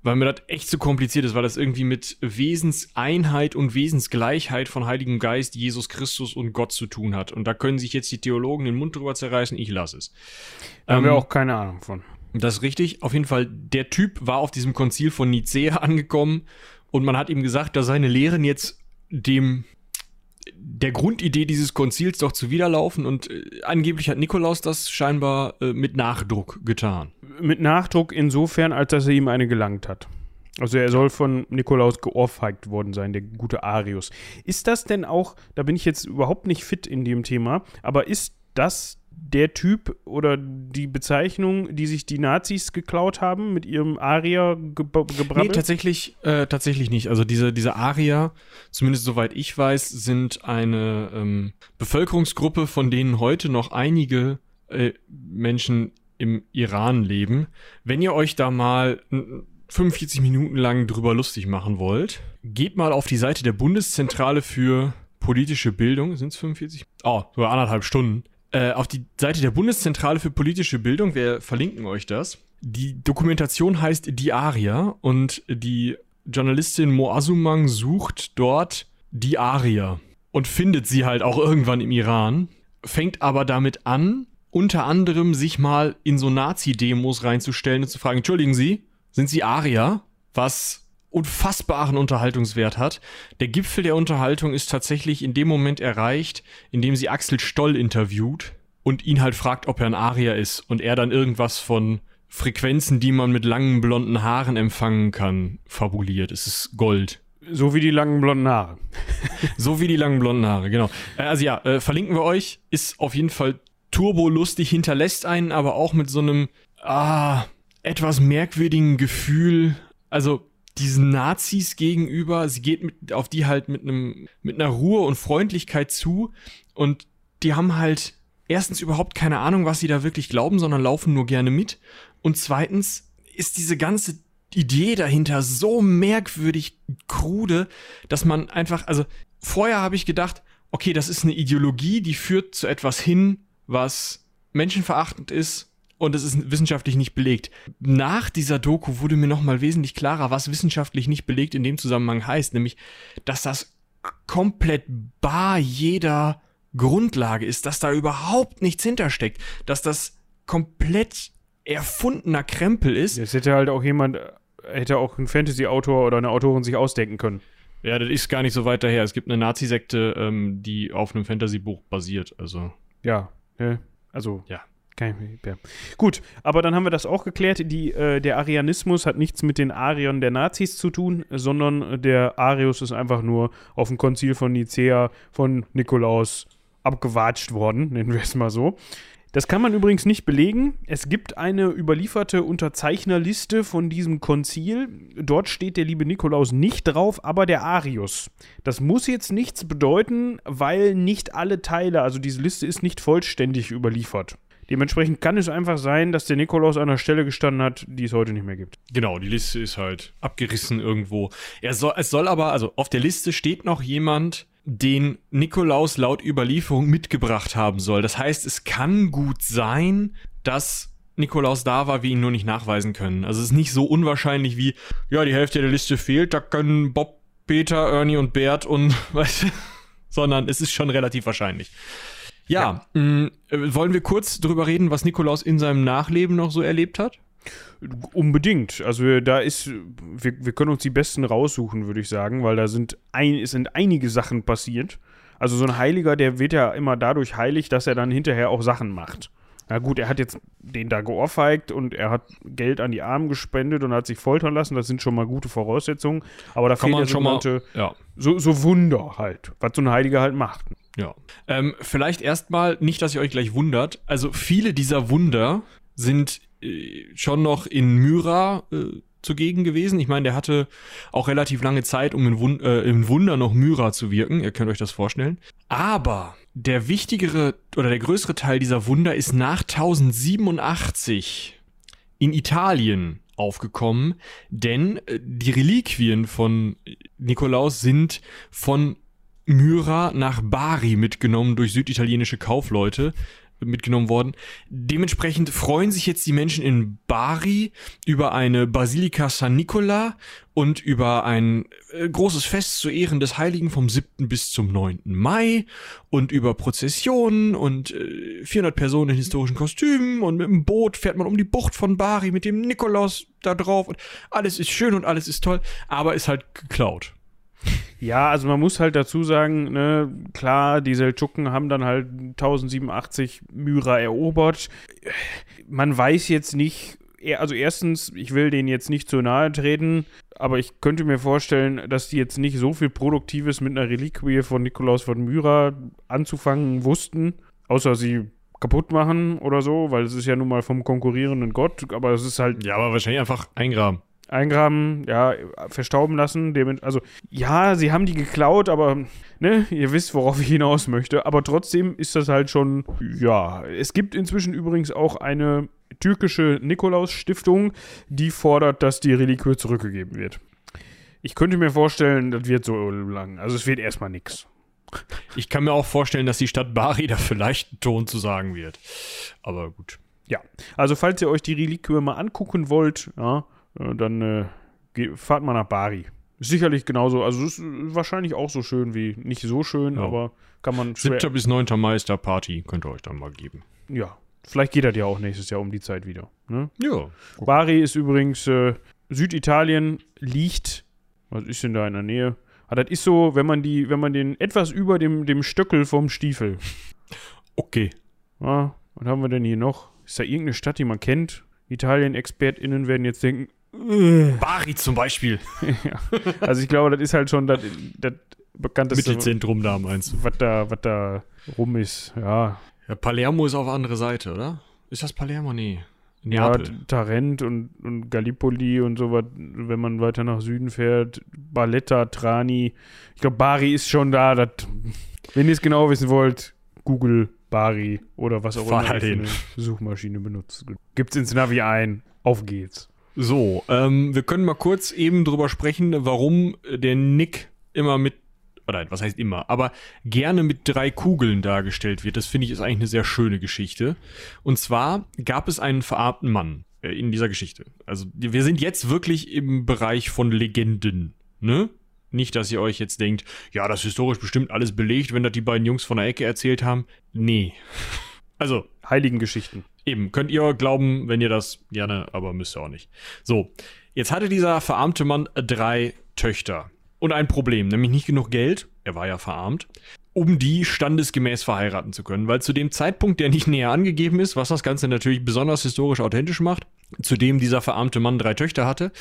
[SPEAKER 2] weil mir das echt zu kompliziert ist, weil das irgendwie mit Wesenseinheit und Wesensgleichheit von Heiligem Geist, Jesus Christus und Gott zu tun hat. Und da können sich jetzt die Theologen den Mund drüber zerreißen, ich lasse es.
[SPEAKER 1] Da haben wir auch keine Ahnung von.
[SPEAKER 2] Das ist richtig. Auf jeden Fall, der Typ war auf diesem Konzil von Nicea angekommen und man hat ihm gesagt, dass seine Lehren jetzt dem der Grundidee dieses Konzils doch zuwiderlaufen und äh, angeblich hat Nikolaus das scheinbar äh, mit Nachdruck getan.
[SPEAKER 1] Mit Nachdruck insofern, als dass er ihm eine gelangt hat. Also er soll von Nikolaus geohrfeigt worden sein, der gute Arius. Ist das denn auch, da bin ich jetzt überhaupt nicht fit in dem Thema, aber ist das der Typ oder die Bezeichnung, die sich die Nazis geklaut haben mit ihrem Arier ge gebrabbelt? Nee,
[SPEAKER 2] tatsächlich, äh, tatsächlich nicht. Also diese, diese Arier, zumindest soweit ich weiß, sind eine ähm, Bevölkerungsgruppe, von denen heute noch einige äh, Menschen im Iran leben. Wenn ihr euch da mal 45 Minuten lang drüber lustig machen wollt, geht mal auf die Seite der Bundeszentrale für politische Bildung. Sind es 45? Oh, so anderthalb Stunden äh, auf die Seite der Bundeszentrale für politische Bildung, wir verlinken euch das. Die Dokumentation heißt Die Aria und die Journalistin Moazumang sucht dort die Aria und findet sie halt auch irgendwann im Iran, fängt aber damit an, unter anderem sich mal in so Nazi-Demos reinzustellen und zu fragen, entschuldigen Sie, sind Sie Aria? Was unfassbaren Unterhaltungswert hat. Der Gipfel der Unterhaltung ist tatsächlich in dem Moment erreicht, in dem sie Axel Stoll interviewt und ihn halt fragt, ob er ein Arier ist und er dann irgendwas von Frequenzen, die man mit langen blonden Haaren empfangen kann, fabuliert. Es ist Gold.
[SPEAKER 1] So wie die langen blonden Haare.
[SPEAKER 2] so wie die langen blonden Haare, genau. Äh, also ja, äh, verlinken wir euch. Ist auf jeden Fall turbolustig, hinterlässt einen aber auch mit so einem ah, etwas merkwürdigen Gefühl. Also diesen Nazis gegenüber. Sie geht mit, auf die halt mit einem, mit einer Ruhe und Freundlichkeit zu und die haben halt erstens überhaupt keine Ahnung, was sie da wirklich glauben, sondern laufen nur gerne mit. Und zweitens ist diese ganze Idee dahinter so merkwürdig krude, dass man einfach, also vorher habe ich gedacht, okay, das ist eine Ideologie, die führt zu etwas hin, was menschenverachtend ist und es ist wissenschaftlich nicht belegt. Nach dieser Doku wurde mir nochmal wesentlich klarer, was wissenschaftlich nicht belegt in dem Zusammenhang heißt, nämlich, dass das komplett bar jeder Grundlage ist, dass da überhaupt nichts hintersteckt, dass das komplett erfundener Krempel ist.
[SPEAKER 1] Das hätte halt auch jemand, hätte auch ein Fantasy-Autor oder eine Autorin sich ausdenken können.
[SPEAKER 2] Ja, das ist gar nicht so weit daher. Es gibt eine Nazi-Sekte, ähm, die auf einem Fantasy-Buch basiert, also.
[SPEAKER 1] Ja, also. Ja. Kein, ja. Gut, aber dann haben wir das auch geklärt. Die, äh, der Arianismus hat nichts mit den Ariern der Nazis zu tun, sondern der Arius ist einfach nur auf dem Konzil von Nicea von Nikolaus abgewatscht worden, nennen wir es mal so. Das kann man übrigens nicht belegen. Es gibt eine überlieferte Unterzeichnerliste von diesem Konzil. Dort steht der liebe Nikolaus nicht drauf, aber der Arius. Das muss jetzt nichts bedeuten, weil nicht alle Teile, also diese Liste ist nicht vollständig überliefert. Dementsprechend kann es einfach sein, dass der Nikolaus an einer Stelle gestanden hat, die es heute nicht mehr gibt.
[SPEAKER 2] Genau, die Liste ist halt abgerissen irgendwo. Er soll, es soll aber, also auf der Liste steht noch jemand, den Nikolaus laut Überlieferung mitgebracht haben soll. Das heißt, es kann gut sein, dass Nikolaus da war, wir ihn nur nicht nachweisen können. Also es ist nicht so unwahrscheinlich wie, ja, die Hälfte der Liste fehlt, da können Bob, Peter, Ernie und Bert und, weißt du, sondern es ist schon relativ wahrscheinlich. Ja, ja. Mh, äh, wollen wir kurz drüber reden, was Nikolaus in seinem Nachleben noch so erlebt hat?
[SPEAKER 1] Unbedingt. Also da ist, wir, wir können uns die besten raussuchen, würde ich sagen, weil da sind, ein, es sind einige Sachen passiert. Also so ein Heiliger, der wird ja immer dadurch heilig, dass er dann hinterher auch Sachen macht. Na gut, er hat jetzt den da geohrfeigt und er hat Geld an die Armen gespendet und hat sich foltern lassen. Das sind schon mal gute Voraussetzungen. Aber da
[SPEAKER 2] Kann fehlt
[SPEAKER 1] ja
[SPEAKER 2] schon mal, ja.
[SPEAKER 1] so, so Wunder halt, was so ein Heiliger halt macht.
[SPEAKER 2] Ja. Ähm, vielleicht erstmal, nicht, dass ihr euch gleich wundert. Also viele dieser Wunder sind äh, schon noch in Myra äh, zugegen gewesen. Ich meine, der hatte auch relativ lange Zeit, um in, Wund äh, im Wunder noch Myra zu wirken. Ihr könnt euch das vorstellen. Aber der wichtigere oder der größere Teil dieser Wunder ist nach 1087 in Italien aufgekommen, denn äh, die Reliquien von Nikolaus sind von Myra nach Bari mitgenommen durch süditalienische Kaufleute. mitgenommen worden. Dementsprechend freuen sich jetzt die Menschen in Bari über eine Basilika San Nicola und über ein äh, großes Fest zu Ehren des Heiligen vom 7. bis zum 9. Mai und über Prozessionen und äh, 400 Personen in historischen Kostümen und mit dem Boot fährt man um die Bucht von Bari mit dem Nikolaus da drauf und alles ist schön und alles ist toll, aber ist halt geklaut.
[SPEAKER 1] Ja, also man muss halt dazu sagen, ne, klar, die Seldschuken haben dann halt 1087 Myra erobert. Man weiß jetzt nicht, also erstens, ich will denen jetzt nicht zu nahe treten, aber ich könnte mir vorstellen, dass die jetzt nicht so viel Produktives mit einer Reliquie von Nikolaus von Myra anzufangen wussten, außer sie kaputt machen oder so, weil es ist ja nun mal vom konkurrierenden Gott, aber es ist halt.
[SPEAKER 2] Ja, aber wahrscheinlich einfach eingraben
[SPEAKER 1] eingraben, ja, verstauben lassen. Also, ja, sie haben die geklaut, aber, ne, ihr wisst, worauf ich hinaus möchte. Aber trotzdem ist das halt schon, ja. Es gibt inzwischen übrigens auch eine türkische Nikolaus-Stiftung, die fordert, dass die Reliquie zurückgegeben wird. Ich könnte mir vorstellen, das wird so lang. Also, es wird erstmal nichts.
[SPEAKER 2] Ich kann mir auch vorstellen, dass die Stadt Bari da vielleicht einen Ton zu sagen wird. Aber gut.
[SPEAKER 1] Ja, also falls ihr euch die Reliquie mal angucken wollt, ja, dann äh, fahrt mal nach Bari. Sicherlich genauso, also ist wahrscheinlich auch so schön wie, nicht so schön, ja. aber kann man.
[SPEAKER 2] 7. bis 9. Mai ist da Party, könnt ihr euch dann mal geben.
[SPEAKER 1] Ja, vielleicht geht das ja auch nächstes Jahr um die Zeit wieder. Ne?
[SPEAKER 2] Ja.
[SPEAKER 1] Bari ist übrigens, äh, Süditalien liegt, was ist denn da in der Nähe? Ah, das ist so, wenn man die, wenn man den etwas über dem, dem Stöckel vom Stiefel.
[SPEAKER 2] Okay.
[SPEAKER 1] Ja, was haben wir denn hier noch? Ist da irgendeine Stadt, die man kennt? Italien-ExpertInnen werden jetzt denken,
[SPEAKER 2] Bari zum Beispiel.
[SPEAKER 1] ja. Also ich glaube, das ist halt schon das, das bekannteste
[SPEAKER 2] Mittelzentrum da, meinst du?
[SPEAKER 1] Was da, was da rum ist, ja.
[SPEAKER 2] ja. Palermo ist auf der anderen Seite, oder? Ist das Palermo? Nee.
[SPEAKER 1] Neapel. Ja, Tarent und, und Gallipoli und so was, wenn man weiter nach Süden fährt. Barletta, Trani. Ich glaube, Bari ist schon da. Dat, wenn ihr es genau wissen wollt, Google Bari oder was auch
[SPEAKER 2] immer
[SPEAKER 1] ihr eine Suchmaschine benutzt. Gibt's ins Navi ein. Auf geht's.
[SPEAKER 2] So, ähm, wir können mal kurz eben drüber sprechen, warum der Nick immer mit, oder was heißt immer, aber gerne mit drei Kugeln dargestellt wird. Das finde ich ist eigentlich eine sehr schöne Geschichte. Und zwar gab es einen verarmten Mann äh, in dieser Geschichte. Also wir sind jetzt wirklich im Bereich von Legenden, ne? Nicht, dass ihr euch jetzt denkt, ja, das ist historisch bestimmt alles belegt, wenn das die beiden Jungs von der Ecke erzählt haben. Nee. Also.
[SPEAKER 1] Heiligengeschichten.
[SPEAKER 2] Eben, könnt ihr glauben, wenn ihr das gerne, aber müsst ihr auch nicht. So, jetzt hatte dieser verarmte Mann drei Töchter. Und ein Problem, nämlich nicht genug Geld, er war ja verarmt, um die standesgemäß verheiraten zu können. Weil zu dem Zeitpunkt, der nicht näher angegeben ist, was das Ganze natürlich besonders historisch authentisch macht, zu dem dieser verarmte Mann drei Töchter hatte,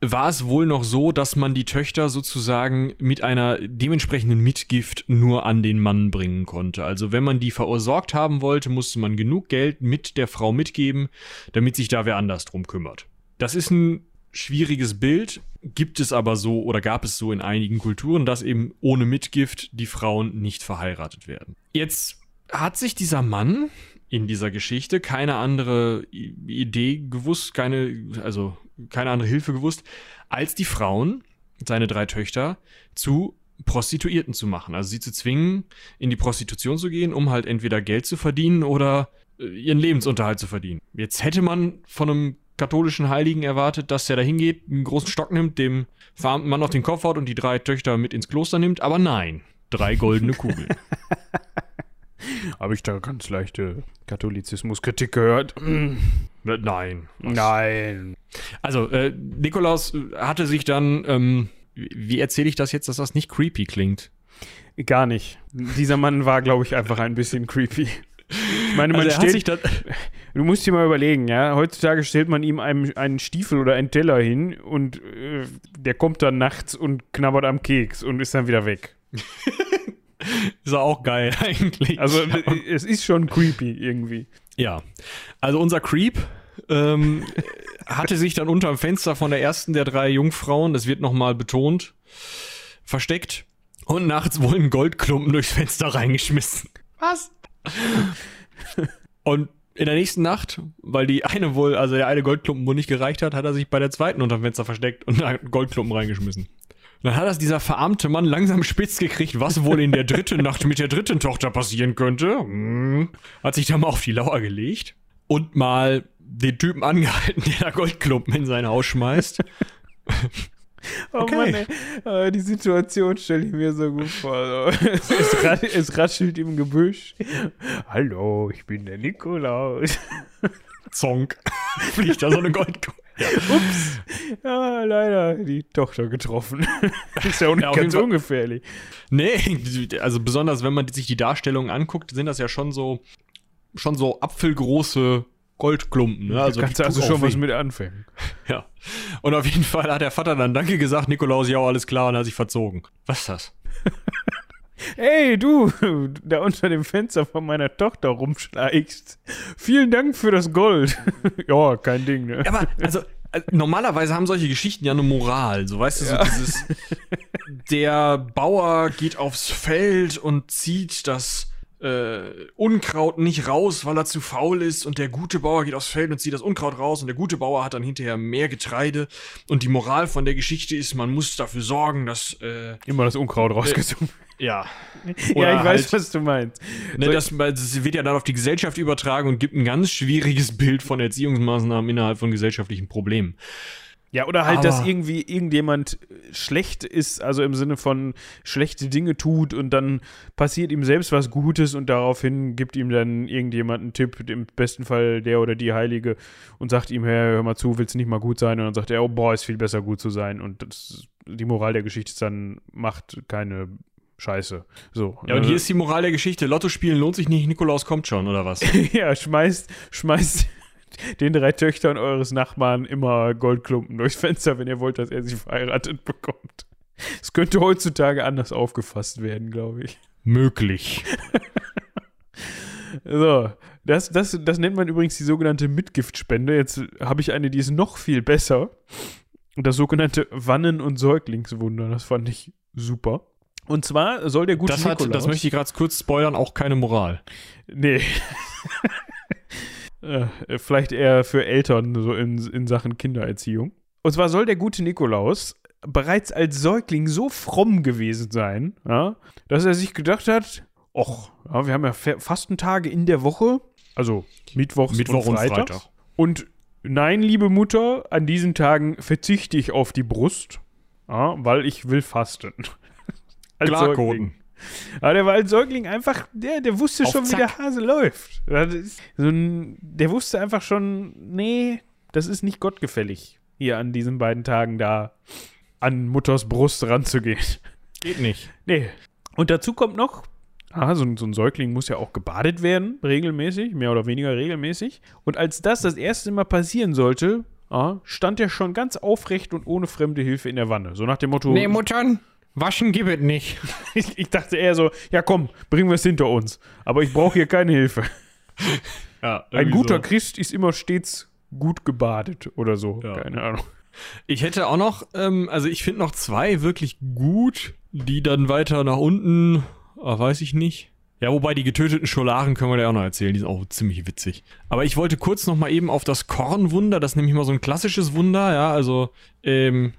[SPEAKER 2] war es wohl noch so, dass man die Töchter sozusagen mit einer dementsprechenden Mitgift nur an den Mann bringen konnte. Also wenn man die versorgt haben wollte, musste man genug Geld mit der Frau mitgeben, damit sich da wer anders drum kümmert. Das ist ein schwieriges Bild, gibt es aber so oder gab es so in einigen Kulturen, dass eben ohne Mitgift die Frauen nicht verheiratet werden. Jetzt hat sich dieser Mann in dieser Geschichte keine andere Idee gewusst, keine, also keine andere Hilfe gewusst, als die Frauen, seine drei Töchter, zu Prostituierten zu machen. Also sie zu zwingen, in die Prostitution zu gehen, um halt entweder Geld zu verdienen oder äh, ihren Lebensunterhalt zu verdienen. Jetzt hätte man von einem katholischen Heiligen erwartet, dass er da hingeht, einen großen Stock nimmt, dem verarmten Mann auf den Kopf haut und die drei Töchter mit ins Kloster nimmt, aber nein, drei goldene Kugeln.
[SPEAKER 1] Habe ich da ganz leichte Katholizismuskritik gehört?
[SPEAKER 2] Nein.
[SPEAKER 1] Was? Nein.
[SPEAKER 2] Also, äh, Nikolaus hatte sich dann, ähm, wie erzähle ich das jetzt, dass das nicht creepy klingt?
[SPEAKER 1] Gar nicht. Dieser Mann war, glaube ich, einfach ein bisschen creepy. Ich meine, man also stellt, du musst dir mal überlegen, ja, heutzutage stellt man ihm einen, einen Stiefel oder einen Teller hin und äh, der kommt dann nachts und knabbert am Keks und ist dann wieder weg.
[SPEAKER 2] ist auch geil eigentlich.
[SPEAKER 1] Also es ist schon creepy irgendwie.
[SPEAKER 2] Ja. Also unser Creep ähm, hatte sich dann unterm Fenster von der ersten der drei Jungfrauen, das wird nochmal betont, versteckt und nachts einen Goldklumpen durchs Fenster reingeschmissen.
[SPEAKER 1] Was?
[SPEAKER 2] Und in der nächsten Nacht, weil die eine wohl, also der eine Goldklumpen wohl nicht gereicht hat, hat er sich bei der zweiten unterm Fenster versteckt und Goldklumpen reingeschmissen. Dann hat das dieser verarmte Mann langsam spitz gekriegt, was wohl in der dritten Nacht mit der dritten Tochter passieren könnte. Hm. Hat sich da mal auf die Lauer gelegt und mal den Typen angehalten, der da Goldklumpen in sein Haus schmeißt.
[SPEAKER 1] Oh
[SPEAKER 2] Okay.
[SPEAKER 1] Mann, ey. Äh, die Situation stelle ich mir so gut vor. Es, es, es raschelt im Gebüsch. Hallo, ich bin der Nikolaus.
[SPEAKER 2] Zonk. Fliegt da so eine Goldklumpe. Ja.
[SPEAKER 1] Ja, leider die Tochter getroffen. Ist ja auch nicht
[SPEAKER 2] Ja,
[SPEAKER 1] ganz ungefährlich.
[SPEAKER 2] Nee, also besonders wenn man sich die Darstellungen anguckt, sind das ja schon so, schon so apfelgroße Goldklumpen. Ne?
[SPEAKER 1] Also
[SPEAKER 2] Also
[SPEAKER 1] kannst also schon was mit anfangen.
[SPEAKER 2] Ja. Und auf jeden Fall hat der Vater dann Danke gesagt, Nikolaus, ja, alles klar, und hat sich verzogen. Was ist das?
[SPEAKER 1] Hey, du, da unter dem Fenster von meiner Tochter rumschleichst. Vielen Dank für das Gold. ja, kein Ding, ne?
[SPEAKER 2] Aber, also, äh, normalerweise haben solche Geschichten ja eine Moral. So, weißt du, so dieses, der Bauer geht aufs Feld und zieht das äh, Unkraut nicht raus, weil er zu faul ist und der gute Bauer geht aufs Feld und zieht das Unkraut raus und der gute Bauer hat dann hinterher mehr Getreide und die Moral von der Geschichte ist, man muss dafür sorgen, dass äh,
[SPEAKER 1] Immer das Unkraut rausgezogen.
[SPEAKER 2] Ja,
[SPEAKER 1] ja, ich
[SPEAKER 2] oder
[SPEAKER 1] weiß,
[SPEAKER 2] halt-
[SPEAKER 1] was du meinst.
[SPEAKER 2] Ne,
[SPEAKER 1] So-
[SPEAKER 2] das, das wird ja dann auf die Gesellschaft übertragen und gibt ein ganz schwieriges Bild von Erziehungsmaßnahmen innerhalb von gesellschaftlichen Problemen.
[SPEAKER 1] Ja, oder halt, dass
[SPEAKER 2] Aber-
[SPEAKER 1] irgendwie irgendjemand schlecht ist, also im Sinne von schlechte Dinge tut und dann passiert ihm selbst was Gutes und daraufhin gibt ihm dann irgendjemand einen Tipp, im besten Fall der oder die Heilige, und sagt ihm, hey, hör mal zu, willst du nicht mal gut sein? Und dann sagt er, oh, boah, ist viel besser gut zu sein. Und das, die Moral der Geschichte ist dann, macht keine Scheiße. So.
[SPEAKER 2] Ja, und
[SPEAKER 1] äh,
[SPEAKER 2] hier ist die Moral der Geschichte. Lotto spielen lohnt sich nicht, Nikolaus kommt schon, oder was?
[SPEAKER 1] ja, schmeißt, schmeißt den drei Töchtern eures Nachbarn immer Goldklumpen durchs Fenster, wenn ihr wollt, dass er sie verheiratet bekommt. Es könnte heutzutage anders aufgefasst werden, glaube ich.
[SPEAKER 2] Möglich.
[SPEAKER 1] So, das, das, das nennt man übrigens die sogenannte Mitgiftspende. Jetzt habe ich eine, die ist noch viel besser. Das sogenannte Wannen- und Säuglingswunder. Das fand ich super. Und zwar soll der gute
[SPEAKER 2] Das, hat,
[SPEAKER 1] Nikolaus...
[SPEAKER 2] das möchte ich gerade kurz spoilern, auch keine Moral.
[SPEAKER 1] Nee. Äh, Vielleicht eher für Eltern, so in, in Sachen Kindererziehung. Und zwar soll der gute Nikolaus bereits als Säugling so fromm gewesen sein, ja, dass er sich gedacht hat, och, ja, wir haben ja Fa- Fastentage in der Woche, also Mittwochs
[SPEAKER 2] Mittwoch
[SPEAKER 1] und
[SPEAKER 2] und
[SPEAKER 1] Freitags.
[SPEAKER 2] Freitag.
[SPEAKER 1] Und nein, liebe Mutter, an diesen Tagen verzichte ich auf die Brust, ja, weil ich will fasten. Als. Säugling. Aber der war als Säugling einfach, der, der wusste
[SPEAKER 2] Auf
[SPEAKER 1] schon, wie
[SPEAKER 2] Zack.
[SPEAKER 1] der Hase läuft. So ein, der wusste einfach schon, nee, das ist nicht gottgefällig, hier an diesen beiden Tagen da an Mutters Brust ranzugehen.
[SPEAKER 2] Geht nicht.
[SPEAKER 1] Nee. Und dazu kommt noch, ah, so, ein- so ein Säugling muss ja auch gebadet werden, regelmäßig, mehr oder weniger regelmäßig. Und als das das erste Mal passieren sollte, ah, stand er schon ganz aufrecht und ohne fremde Hilfe in der Wanne. So nach dem Motto,
[SPEAKER 2] Muttern, waschen gibt es nicht.
[SPEAKER 1] ich, ich dachte eher so, ja komm, bringen wir es hinter uns. Aber ich brauche hier keine Hilfe.
[SPEAKER 2] Ja,
[SPEAKER 1] Ein guter
[SPEAKER 2] so.
[SPEAKER 1] Christ ist immer stets gut gebadet oder so.
[SPEAKER 2] Ja.
[SPEAKER 1] Keine Ahnung.
[SPEAKER 2] Ich hätte auch noch, ähm, also ich finde noch zwei wirklich gut, die dann weiter nach unten, ah, weiß ich nicht. Ja, wobei die getöteten Scholaren können wir ja auch noch erzählen, die sind auch ziemlich witzig. Aber ich wollte kurz noch mal eben auf das Kornwunder, das ist nämlich mal so ein klassisches Wunder, ja, also ähm,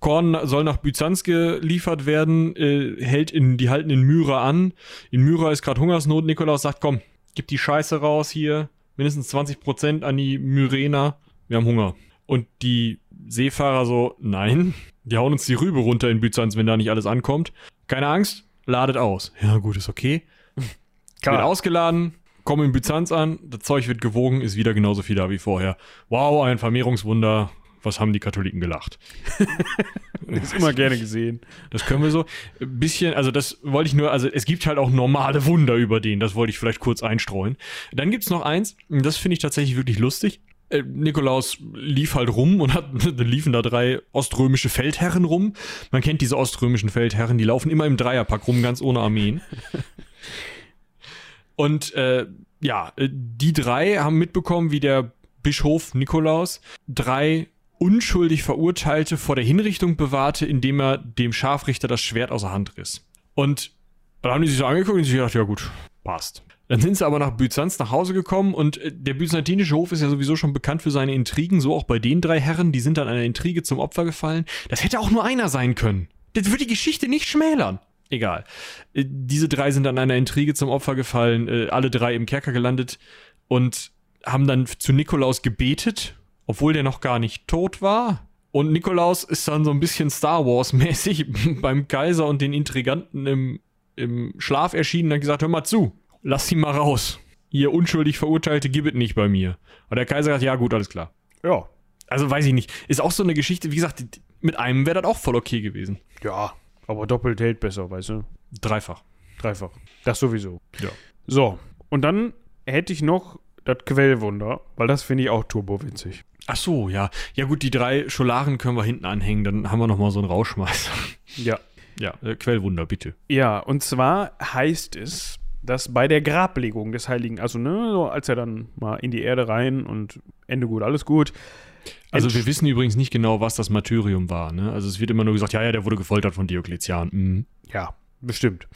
[SPEAKER 2] Korn soll nach Byzanz geliefert werden, äh, hält in, die halten in Myra an. In Myra ist gerade Hungersnot. Nikolaus sagt, komm, gib die Scheiße raus hier, mindestens 20% an die Myrener, wir haben Hunger. Und die Seefahrer so, nein, die hauen uns die Rübe runter in Byzanz, wenn da nicht alles ankommt. Keine Angst, ladet aus. Ja, gut, ist okay. Wird ausgeladen, kommen in Byzanz an, das Zeug wird gewogen, ist wieder genauso viel da wie vorher. Wow, ein Vermehrungswunder. Was haben die Katholiken gelacht?
[SPEAKER 1] Ist immer gerne gesehen.
[SPEAKER 2] Das können wir so ein bisschen, also das wollte ich nur, also es gibt halt auch normale Wunder über den, das wollte ich vielleicht kurz einstreuen. Dann gibt's noch eins, das finde ich tatsächlich wirklich lustig. Äh, Nikolaus lief halt rum und hat, liefen da drei oströmische Feldherren rum. Man kennt diese oströmischen Feldherren, die laufen immer im Dreierpack rum, ganz ohne Armeen. Und äh, ja, äh, die drei haben mitbekommen, wie der Bischof Nikolaus drei unschuldig Verurteilte vor der Hinrichtung bewahrte, indem er dem Scharfrichter das Schwert aus der Hand riss. Und dann haben die sich so angeguckt und sich gedacht, ja gut, passt. Dann sind sie aber nach Byzanz nach Hause gekommen und äh, der byzantinische Hof ist ja sowieso schon bekannt für seine Intrigen, so auch bei den drei Herren, die sind dann einer Intrige zum Opfer gefallen. Das hätte auch nur einer sein können. Das wird die Geschichte nicht schmälern. Egal. Äh, Diese drei sind an einer Intrige zum Opfer gefallen, äh, alle drei im Kerker gelandet und haben dann zu Nikolaus gebetet, obwohl der noch gar nicht tot war. Und Nikolaus ist dann so ein bisschen Star Wars-mäßig beim Kaiser und den Intriganten im, im Schlaf erschienen und hat gesagt: Hör mal zu, lass ihn mal raus. Ihr unschuldig Verurteilte gibet nicht bei mir. Und der Kaiser sagt: Ja, gut, alles klar.
[SPEAKER 1] Ja.
[SPEAKER 2] Also weiß ich nicht. Ist auch so eine Geschichte, wie gesagt, mit einem wäre das auch voll okay gewesen.
[SPEAKER 1] Ja. Aber doppelt hält besser, weißt du?
[SPEAKER 2] Dreifach.
[SPEAKER 1] Dreifach. Das sowieso.
[SPEAKER 2] Ja.
[SPEAKER 1] So. Und dann hätte ich noch das Quellwunder, weil das finde ich auch turbowinzig.
[SPEAKER 2] Ach so, ja. Ja gut, die drei Scholaren können wir hinten anhängen, dann haben wir noch mal so einen Rauschmeißer.
[SPEAKER 1] Ja.
[SPEAKER 2] Ja, äh, Quellwunder, bitte.
[SPEAKER 1] Ja, und zwar heißt es, dass bei der Grablegung des Heiligen, also ne, so als er dann mal in die Erde rein und Ende gut, alles gut.
[SPEAKER 2] Also wir wissen übrigens nicht genau, was das Martyrium war, ne? Also es wird immer nur gesagt, ja, ja, der wurde gefoltert von Diokletian. Mhm.
[SPEAKER 1] Ja, bestimmt.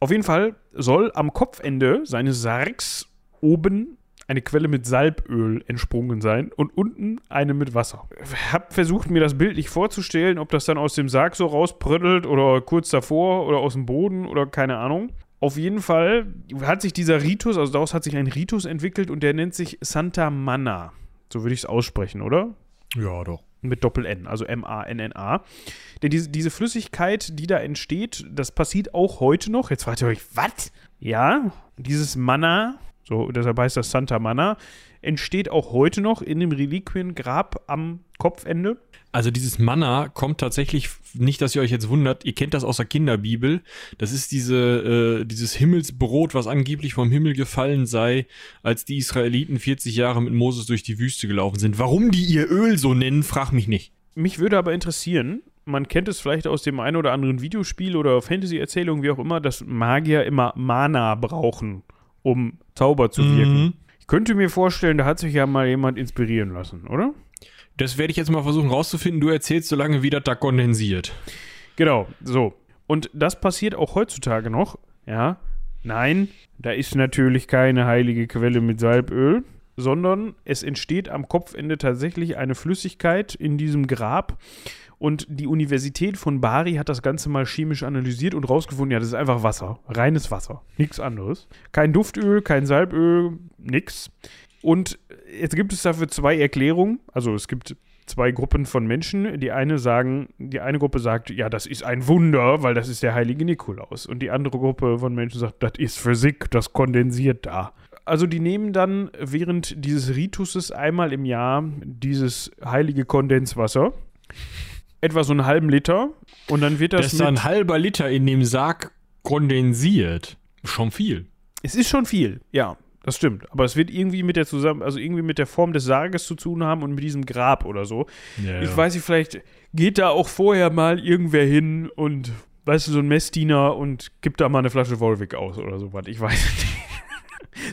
[SPEAKER 1] Auf jeden Fall soll am Kopfende seines Sargs oben eine Quelle mit Salböl entsprungen sein und unten eine mit Wasser. Hab versucht, mir das bildlich vorzustellen, ob das dann aus dem Sarg so rausprödelt oder kurz davor oder aus dem Boden oder keine Ahnung. Auf jeden Fall hat sich dieser Ritus, also daraus hat sich ein Ritus entwickelt und der nennt sich Santa Manna. So würde ich es aussprechen, oder?
[SPEAKER 2] Ja, doch.
[SPEAKER 1] mit Doppel-N, also M-A-N-N-A. Denn diese, diese Flüssigkeit, die da entsteht, das passiert auch heute noch. Jetzt fragt ihr euch, was? Ja, dieses Manna, so deshalb heißt das Santa Manna, entsteht auch heute noch in dem Reliquiengrab am Kopfende.
[SPEAKER 2] Also dieses Manna kommt tatsächlich, nicht, dass ihr euch jetzt wundert, ihr kennt das aus der Kinderbibel. Das ist diese, äh, dieses Himmelsbrot, was angeblich vom Himmel gefallen sei, als die Israeliten 40 Jahre mit Moses durch die Wüste gelaufen sind. Warum die ihr Öl so nennen, frag mich nicht.
[SPEAKER 1] Mich würde aber interessieren, man kennt es vielleicht aus dem einen oder anderen Videospiel oder Fantasy-Erzählung, wie auch immer, dass Magier immer Mana brauchen, um Zauber zu wirken.
[SPEAKER 2] Mhm.
[SPEAKER 1] Ich könnte mir vorstellen, da hat sich ja mal jemand inspirieren lassen, oder?
[SPEAKER 2] Das werde ich jetzt mal versuchen rauszufinden. Du erzählst so lange, wie das da kondensiert.
[SPEAKER 1] Genau, so. Und das passiert auch heutzutage noch, ja. Nein, da ist natürlich keine heilige Quelle mit Salböl, sondern es entsteht am Kopfende tatsächlich eine Flüssigkeit in diesem Grab. Und die Universität von Bari hat das Ganze mal chemisch analysiert und rausgefunden, ja, das ist einfach Wasser. Reines Wasser. Nichts anderes. Kein Duftöl, kein Salböl, nix. Und jetzt gibt es dafür zwei Erklärungen. Also es gibt zwei Gruppen von Menschen. Die eine sagen, die eine Gruppe sagt, ja, das ist ein Wunder, weil das ist der heilige Nikolaus. Und die andere Gruppe von Menschen sagt, das ist Physik, das kondensiert da. Also die nehmen dann während dieses Rituses einmal im Jahr dieses heilige Kondenswasser, etwa so einen halben Liter, und dann wird das,
[SPEAKER 2] Das ist ein halber Liter in dem Sarg kondensiert. Schon viel.
[SPEAKER 1] Es ist schon viel, ja, das stimmt. Aber es wird irgendwie mit der zusammen, also irgendwie mit der Form des Sarges zu tun haben und mit diesem Grab oder so. Ich weiß nicht, vielleicht geht da auch vorher mal irgendwer hin und, weißt du, so ein Messdiener und gibt da mal eine Flasche Volvic aus oder sowas. Ich weiß nicht.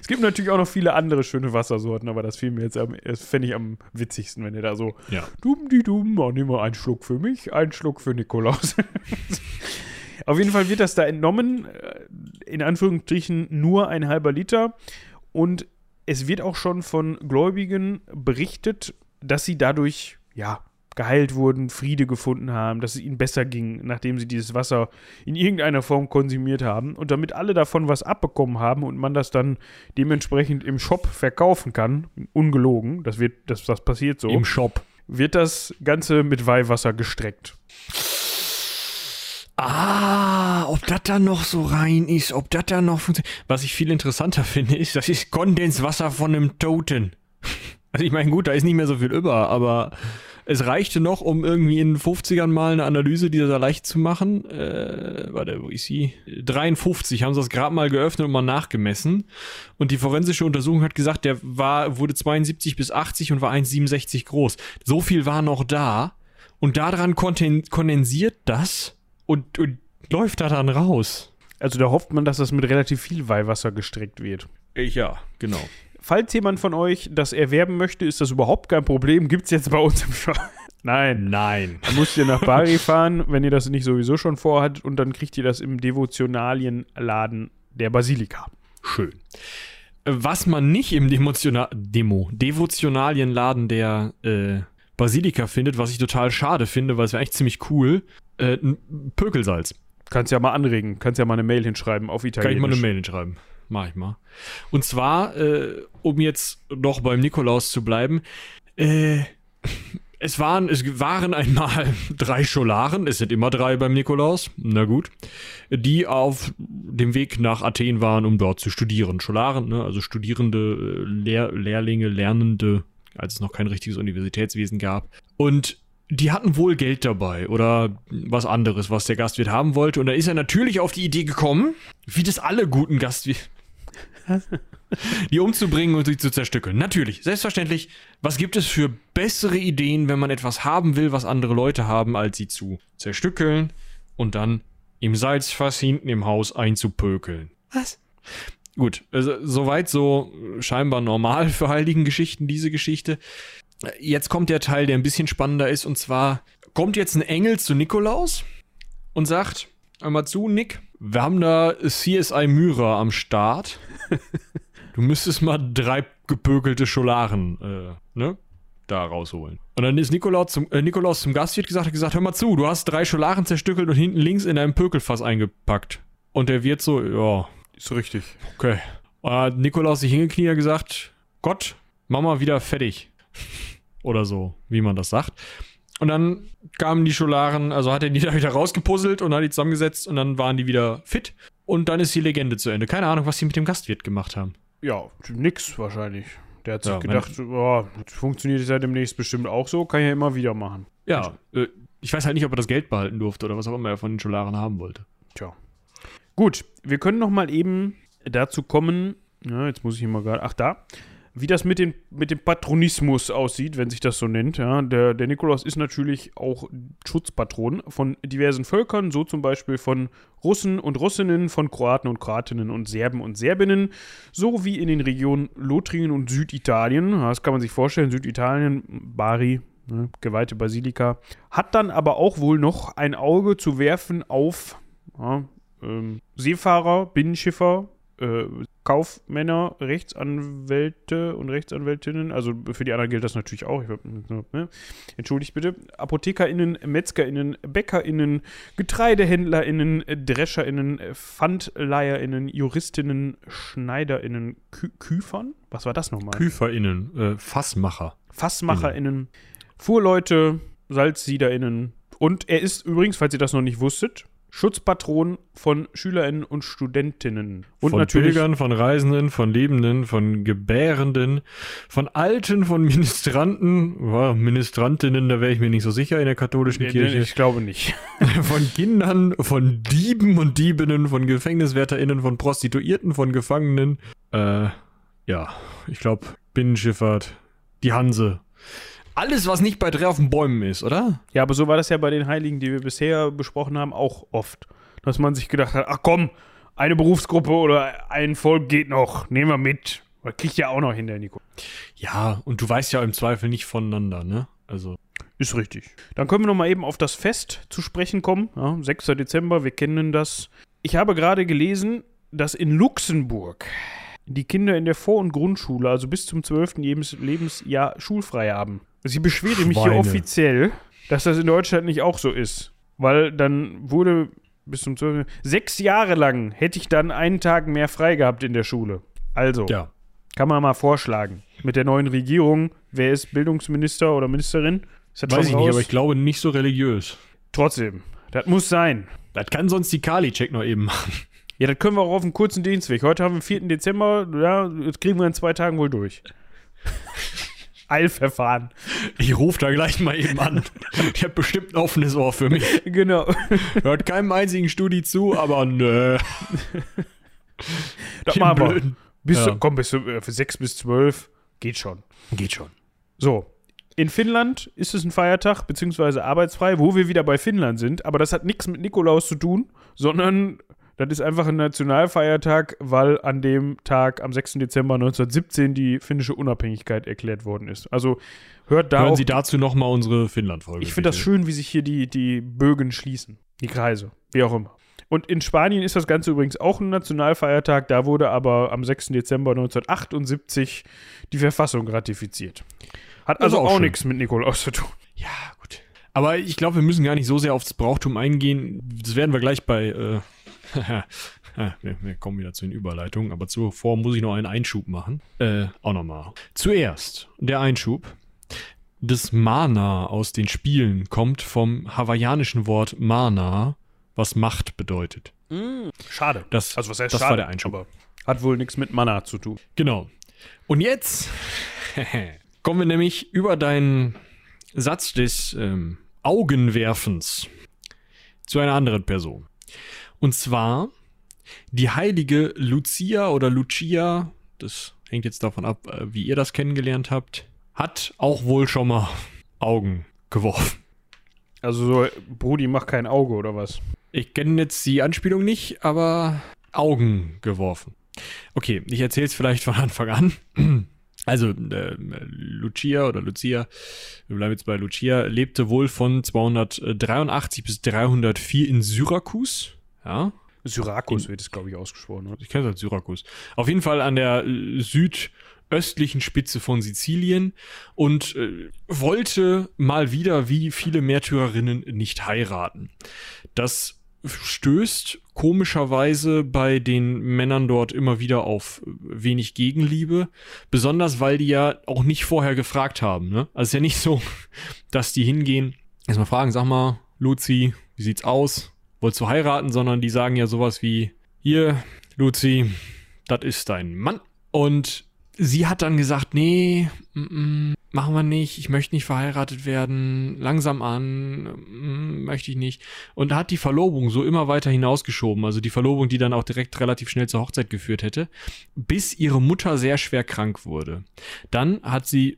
[SPEAKER 1] Es gibt natürlich auch noch viele andere schöne Wassersorten, aber das fiel mir jetzt fände ich am witzigsten, wenn ihr da so
[SPEAKER 2] Ja.
[SPEAKER 1] dumm die dumm, oh, nehmen wir einen Schluck für mich, einen Schluck für Nikolaus. Auf jeden Fall wird das da entnommen, äh, in Anführungsstrichen nur ein halber Liter. Und es wird auch schon von Gläubigen berichtet, dass sie dadurch, ja, geheilt wurden, Friede gefunden haben, dass es ihnen besser ging, nachdem sie dieses Wasser in irgendeiner Form konsumiert haben. Und damit alle davon was abbekommen haben und man das dann dementsprechend im Shop verkaufen kann, ungelogen, das wird, das, das passiert so
[SPEAKER 2] Im Shop.
[SPEAKER 1] wird das Ganze mit Weihwasser gestreckt.
[SPEAKER 2] Ah, ob das da noch so rein ist, ob das da noch funktioniert. Was ich viel interessanter finde, ist, das ist Kondenswasser von einem Toten. Also ich meine, gut, da ist nicht mehr so viel über, aber es reichte noch, um irgendwie in den 50ern mal eine Analyse dieser Leiche zu machen. Äh, warte, wo ist sie? 53 haben sie das Grab mal geöffnet und mal nachgemessen. Und die forensische Untersuchung hat gesagt, der war, wurde 72 bis 80 und war 1,67 groß. So viel war noch da. Und daran kondensiert das und, und läuft da dann raus.
[SPEAKER 1] Also da hofft man, dass das mit relativ viel Weihwasser gestreckt wird.
[SPEAKER 2] Ja, genau.
[SPEAKER 1] Falls jemand von euch das erwerben möchte, ist das überhaupt kein Problem. Gibt es jetzt bei uns im Shop. Nein.
[SPEAKER 2] Nein.
[SPEAKER 1] Dann müsst ihr nach Bari fahren, wenn ihr das nicht sowieso schon vorhat. Und dann kriegt ihr das im Devotionalienladen der Basilika.
[SPEAKER 2] Schön. Was man nicht im Demotiona Demo, Devotionalienladen der äh, Basilika findet, was ich total schade finde, weil es wäre eigentlich ziemlich cool, Äh, Pökelsalz.
[SPEAKER 1] Kannst ja mal anregen, kannst ja mal eine Mail hinschreiben auf
[SPEAKER 2] Kann
[SPEAKER 1] Italienisch.
[SPEAKER 2] ich mal eine Mail hinschreiben. Mach ich mal. Und zwar, äh, um jetzt noch beim Nikolaus zu bleiben, äh, es waren, es waren einmal drei Scholaren, es sind immer drei beim Nikolaus, na gut, die auf dem Weg nach Athen waren, um dort zu studieren. Scholaren, ne, also Studierende, äh, Lehr Lehrlinge, Lernende, als es noch kein richtiges Universitätswesen gab. Und die hatten wohl Geld dabei oder was anderes, was der Gastwirt haben wollte. Und da ist er natürlich auf die Idee gekommen, wie das alle guten Gastwirte, die umzubringen und sie zu zerstückeln. Natürlich, selbstverständlich. Was gibt es für bessere Ideen, wenn man etwas haben will, was andere Leute haben, als sie zu zerstückeln und dann im Salzfass hinten im Haus einzupökeln? Was? Gut, also soweit so scheinbar normal für Heiligengeschichten, diese Geschichte. Jetzt kommt der Teil, der ein bisschen spannender ist, und zwar kommt jetzt ein Engel zu Nikolaus und sagt, einmal zu, Nick, wir haben da CSI Myra am Start. Du müsstest mal drei gepökelte Scholaren, äh, ne? Da rausholen. Und dann ist Nikolaus zum, äh, Nikolaus zum Gastwirt gesagt, hat gesagt, hör mal zu, du hast drei Scholaren zerstückelt und hinten links in deinem Pökelfass eingepackt. Und der Wirt so, ja,
[SPEAKER 1] Ist richtig.
[SPEAKER 2] okay. Hat Nikolaus sich hingekniet und gesagt, Gott, mach mal wieder fertig. Oder so, wie man das sagt. Und dann kamen die Scholaren, also hat er die da wieder rausgepuzzelt und hat die zusammengesetzt und dann waren die wieder fit. Und dann ist die Legende zu Ende. Keine Ahnung, was sie mit dem Gastwirt gemacht haben.
[SPEAKER 1] Ja, nix wahrscheinlich. Der hat sich
[SPEAKER 2] Ja,
[SPEAKER 1] gedacht, oh, das funktioniert ja demnächst bestimmt auch so, kann ich ja immer wieder machen.
[SPEAKER 2] Ja, äh, ich weiß halt nicht, ob er das Geld behalten durfte oder was auch immer er von den Scholaren haben wollte.
[SPEAKER 1] Tja. Gut, wir können noch mal eben dazu kommen, ja, jetzt muss ich hier mal gerade, ach da, wie das mit, den, mit dem Patronismus aussieht, wenn sich das so nennt. Ja, der, der Nikolaus ist natürlich auch Schutzpatron von diversen Völkern, so zum Beispiel von Russen und Russinnen, von Kroaten und Kroatinnen und Serben und Serbinnen, so wie in den Regionen Lothringen und Süditalien. Das kann man sich vorstellen, Süditalien, Bari, ne, geweihte Basilika, hat dann aber auch wohl noch ein Auge zu werfen auf ja, ähm, Seefahrer, Binnenschiffer, äh, Kaufmänner, Rechtsanwälte und Rechtsanwältinnen. Also für die anderen gilt das natürlich auch. Ich, ne? Entschuldigt bitte. ApothekerInnen, MEtzgerInnen, BäckerInnen, GetreidehändlerInnen, DrescherInnen, PfandleiherInnen, JuristInnen, SchneiderInnen, Kü Küfern? Was war das nochmal?
[SPEAKER 2] KüferInnen, äh, Fassmacher.
[SPEAKER 1] FassmacherInnen, Fuhrleute, SalzsiederInnen. Und er ist übrigens, falls ihr das noch nicht wusstet, Schutzpatron von SchülerInnen und Studentinnen. Und
[SPEAKER 2] von
[SPEAKER 1] natürlich
[SPEAKER 2] Pilgern, von Reisenden, von Lebenden, von Gebärenden, von Alten, von Ministranten, ja, Ministrantinnen, da wäre ich mir nicht so sicher in der katholischen
[SPEAKER 1] Nee,
[SPEAKER 2] Kirche.
[SPEAKER 1] nee, ich glaube nicht.
[SPEAKER 2] von Kindern, von Dieben und Diebinnen, von GefängniswärterInnen, von Prostituierten, von Gefangenen. Äh, ja, ich glaube, Binnenschifffahrt, die Hanse. Alles, was nicht bei drei auf den Bäumen ist, oder?
[SPEAKER 1] Ja, aber so war das ja bei den Heiligen, die wir bisher besprochen haben, auch oft. Dass man sich gedacht hat, ach komm, eine Berufsgruppe oder ein Volk geht noch, nehmen wir mit. Das kriegt ja auch noch hin, der Nico.
[SPEAKER 2] Ja, und du weißt ja im Zweifel nicht voneinander, ne? Also.
[SPEAKER 1] Ist richtig. Dann können wir noch mal eben auf das Fest zu sprechen kommen. Ja, 6. Dezember, wir kennen das. Ich habe gerade gelesen, dass in Luxemburg die Kinder in der Vor- und Grundschule, also bis zum 12. Lebens Lebensjahr, schulfrei haben. Sie beschwere mich hier offiziell, dass das in Deutschland nicht auch so ist. Weil dann wurde bis zum 12. Sechs Jahre lang hätte ich dann einen Tag mehr frei gehabt in der Schule. Also,
[SPEAKER 2] Ja.
[SPEAKER 1] kann man mal vorschlagen. Mit der neuen Regierung, wer ist Bildungsminister oder Ministerin?
[SPEAKER 2] Weiß ich nicht,
[SPEAKER 1] raus?
[SPEAKER 2] aber ich glaube nicht so religiös.
[SPEAKER 1] Trotzdem, das muss sein.
[SPEAKER 2] Das kann sonst die Kali-Check noch eben machen.
[SPEAKER 1] Ja, das können wir auch auf einen kurzen Dienstweg. Heute haben wir den 4. Dezember, ja, das kriegen wir in zwei Tagen wohl durch. Eilverfahren.
[SPEAKER 2] Ich rufe da gleich mal eben an. Ich habe bestimmt ein offenes Ohr für mich.
[SPEAKER 1] Genau.
[SPEAKER 2] Hört keinem einzigen Studi zu, aber nö.
[SPEAKER 1] Das
[SPEAKER 2] Den
[SPEAKER 1] machen wir. Bis
[SPEAKER 2] Ja.
[SPEAKER 1] zu, komm, bis zu, äh, für 6 bis 12 geht schon.
[SPEAKER 2] Geht schon.
[SPEAKER 1] So. In Finnland ist es ein Feiertag, beziehungsweise arbeitsfrei, wo wir wieder bei Finnland sind. Aber das hat nichts mit Nikolaus zu tun, sondern das ist einfach ein Nationalfeiertag, weil an dem Tag, am 6. Dezember 1917, die finnische Unabhängigkeit erklärt worden ist. Also hört da
[SPEAKER 2] Hören. Sie dazu nochmal unsere Finnland-Folge.
[SPEAKER 1] Ich finde das schön, wie sich hier die, die Bögen schließen. Die Kreise. Wie auch immer. Und in Spanien ist das Ganze übrigens auch ein Nationalfeiertag. Da wurde aber am 6. Dezember 1978 die Verfassung ratifiziert. Hat
[SPEAKER 2] ist
[SPEAKER 1] also
[SPEAKER 2] auch
[SPEAKER 1] auch nichts mit Nikolaus zu tun.
[SPEAKER 2] Ja, gut. Aber ich glaube, wir müssen gar nicht so sehr aufs Brauchtum eingehen. Das werden wir gleich bei. Äh, wir, wir, kommen wieder zu den Überleitungen, aber zuvor muss ich noch einen Einschub machen. Äh, auch nochmal. Zuerst der Einschub. Das Mana aus den Spielen kommt vom hawaiianischen Wort Mana, was Macht bedeutet.
[SPEAKER 1] Mm, schade.
[SPEAKER 2] Das,
[SPEAKER 1] also was heißt
[SPEAKER 2] das
[SPEAKER 1] schade,
[SPEAKER 2] war der Einschub.
[SPEAKER 1] aber hat wohl nichts mit Mana zu tun.
[SPEAKER 2] Genau. Und jetzt kommen wir nämlich über deinen Satz des ähm, Augenwerfens zu einer anderen Person. Und zwar die heilige Lucia oder Lucia, das hängt jetzt davon ab, äh, wie ihr das kennengelernt habt, hat auch wohl schon mal Augen geworfen.
[SPEAKER 1] Also so, Brudi macht kein Auge oder was?
[SPEAKER 2] Ich kenne jetzt die Anspielung nicht, aber Augen geworfen. Okay, ich erzähle es vielleicht von Anfang an. Also, äh, Lucia oder Lucia, wir bleiben jetzt bei Lucia, lebte wohl von 283 bis 304 in Syrakus. Ja.
[SPEAKER 1] Syrakus wird es, glaube ich, ausgesprochen. Oder?
[SPEAKER 2] Ich kenne es als Syrakus. Auf jeden Fall an der äh, südöstlichen Spitze von Sizilien und äh, wollte mal wieder wie viele Märtyrerinnen nicht heiraten. Das stößt komischerweise bei den Männern dort immer wieder auf wenig Gegenliebe. Besonders, weil die ja auch nicht vorher gefragt haben. Ne? Also es ist ja nicht so, dass die hingehen, erstmal fragen, sag mal, Luzi, wie sieht's aus? Wolltest du heiraten? Sondern die sagen ja sowas wie, hier, Luzi, das ist dein Mann. Und sie hat dann gesagt, nee, m -m, machen wir nicht, ich möchte nicht verheiratet werden, langsam an, m möchte ich nicht. Und hat die Verlobung so immer weiter hinausgeschoben, also die Verlobung, die dann auch direkt relativ schnell zur Hochzeit geführt hätte, bis ihre Mutter sehr schwer krank wurde. Dann hat sie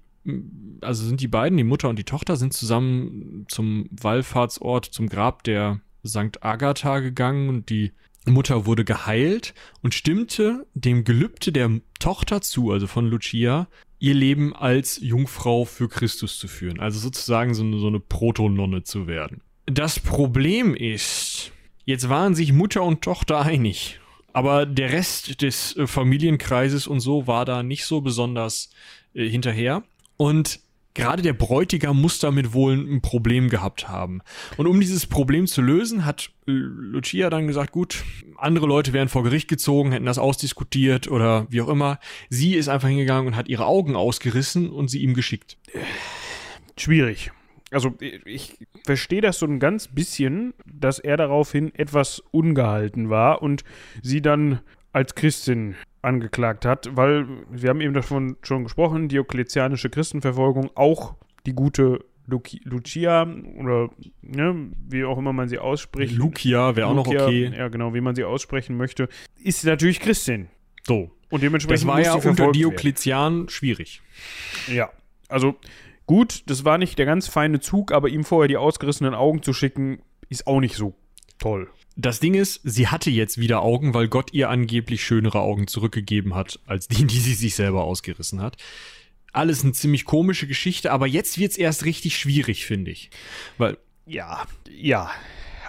[SPEAKER 2] also sind die beiden, die Mutter und die Tochter, sind zusammen zum Wallfahrtsort, zum Grab der St. Agatha gegangen und die Mutter wurde geheilt und stimmte dem Gelübde der Tochter zu, also von Lucia, ihr Leben als Jungfrau für Christus zu führen. Also sozusagen so eine, so eine Protononne zu werden. Das Problem ist, jetzt waren sich Mutter und Tochter einig. Aber der Rest des äh, Familienkreises und so war da nicht so besonders äh, hinterher. Und gerade der Bräutigam muss damit wohl ein Problem gehabt haben. Und um dieses Problem zu lösen, hat Lucia dann gesagt, gut, andere Leute wären vor Gericht gezogen, hätten das ausdiskutiert oder wie auch immer. Sie ist einfach hingegangen und hat ihre Augen ausgerissen und sie ihm geschickt.
[SPEAKER 1] Schwierig. Also ich verstehe das so ein ganz bisschen, dass er daraufhin etwas ungehalten war und sie dann als Christin angeklagt hat, weil wir haben eben davon schon gesprochen, diokletianische Christenverfolgung, auch die gute Luki, Lucia oder ne, wie auch immer man sie ausspricht.
[SPEAKER 2] Lucia wäre auch noch okay.
[SPEAKER 1] Ja, genau, wie man sie aussprechen möchte, ist natürlich Christin.
[SPEAKER 2] So.
[SPEAKER 1] Und dementsprechend
[SPEAKER 2] Das war ja unter Diokletian schwierig.
[SPEAKER 1] werden. Ja, also gut, das war nicht der ganz feine Zug, aber ihm vorher die ausgerissenen Augen zu schicken, ist auch nicht so toll.
[SPEAKER 2] Das Ding ist, sie hatte jetzt wieder Augen, weil Gott ihr angeblich schönere Augen zurückgegeben hat, als die, die sie sich selber ausgerissen hat. Alles eine ziemlich komische Geschichte, aber jetzt wird's erst richtig schwierig, finde ich. Weil,
[SPEAKER 1] Ja, ja.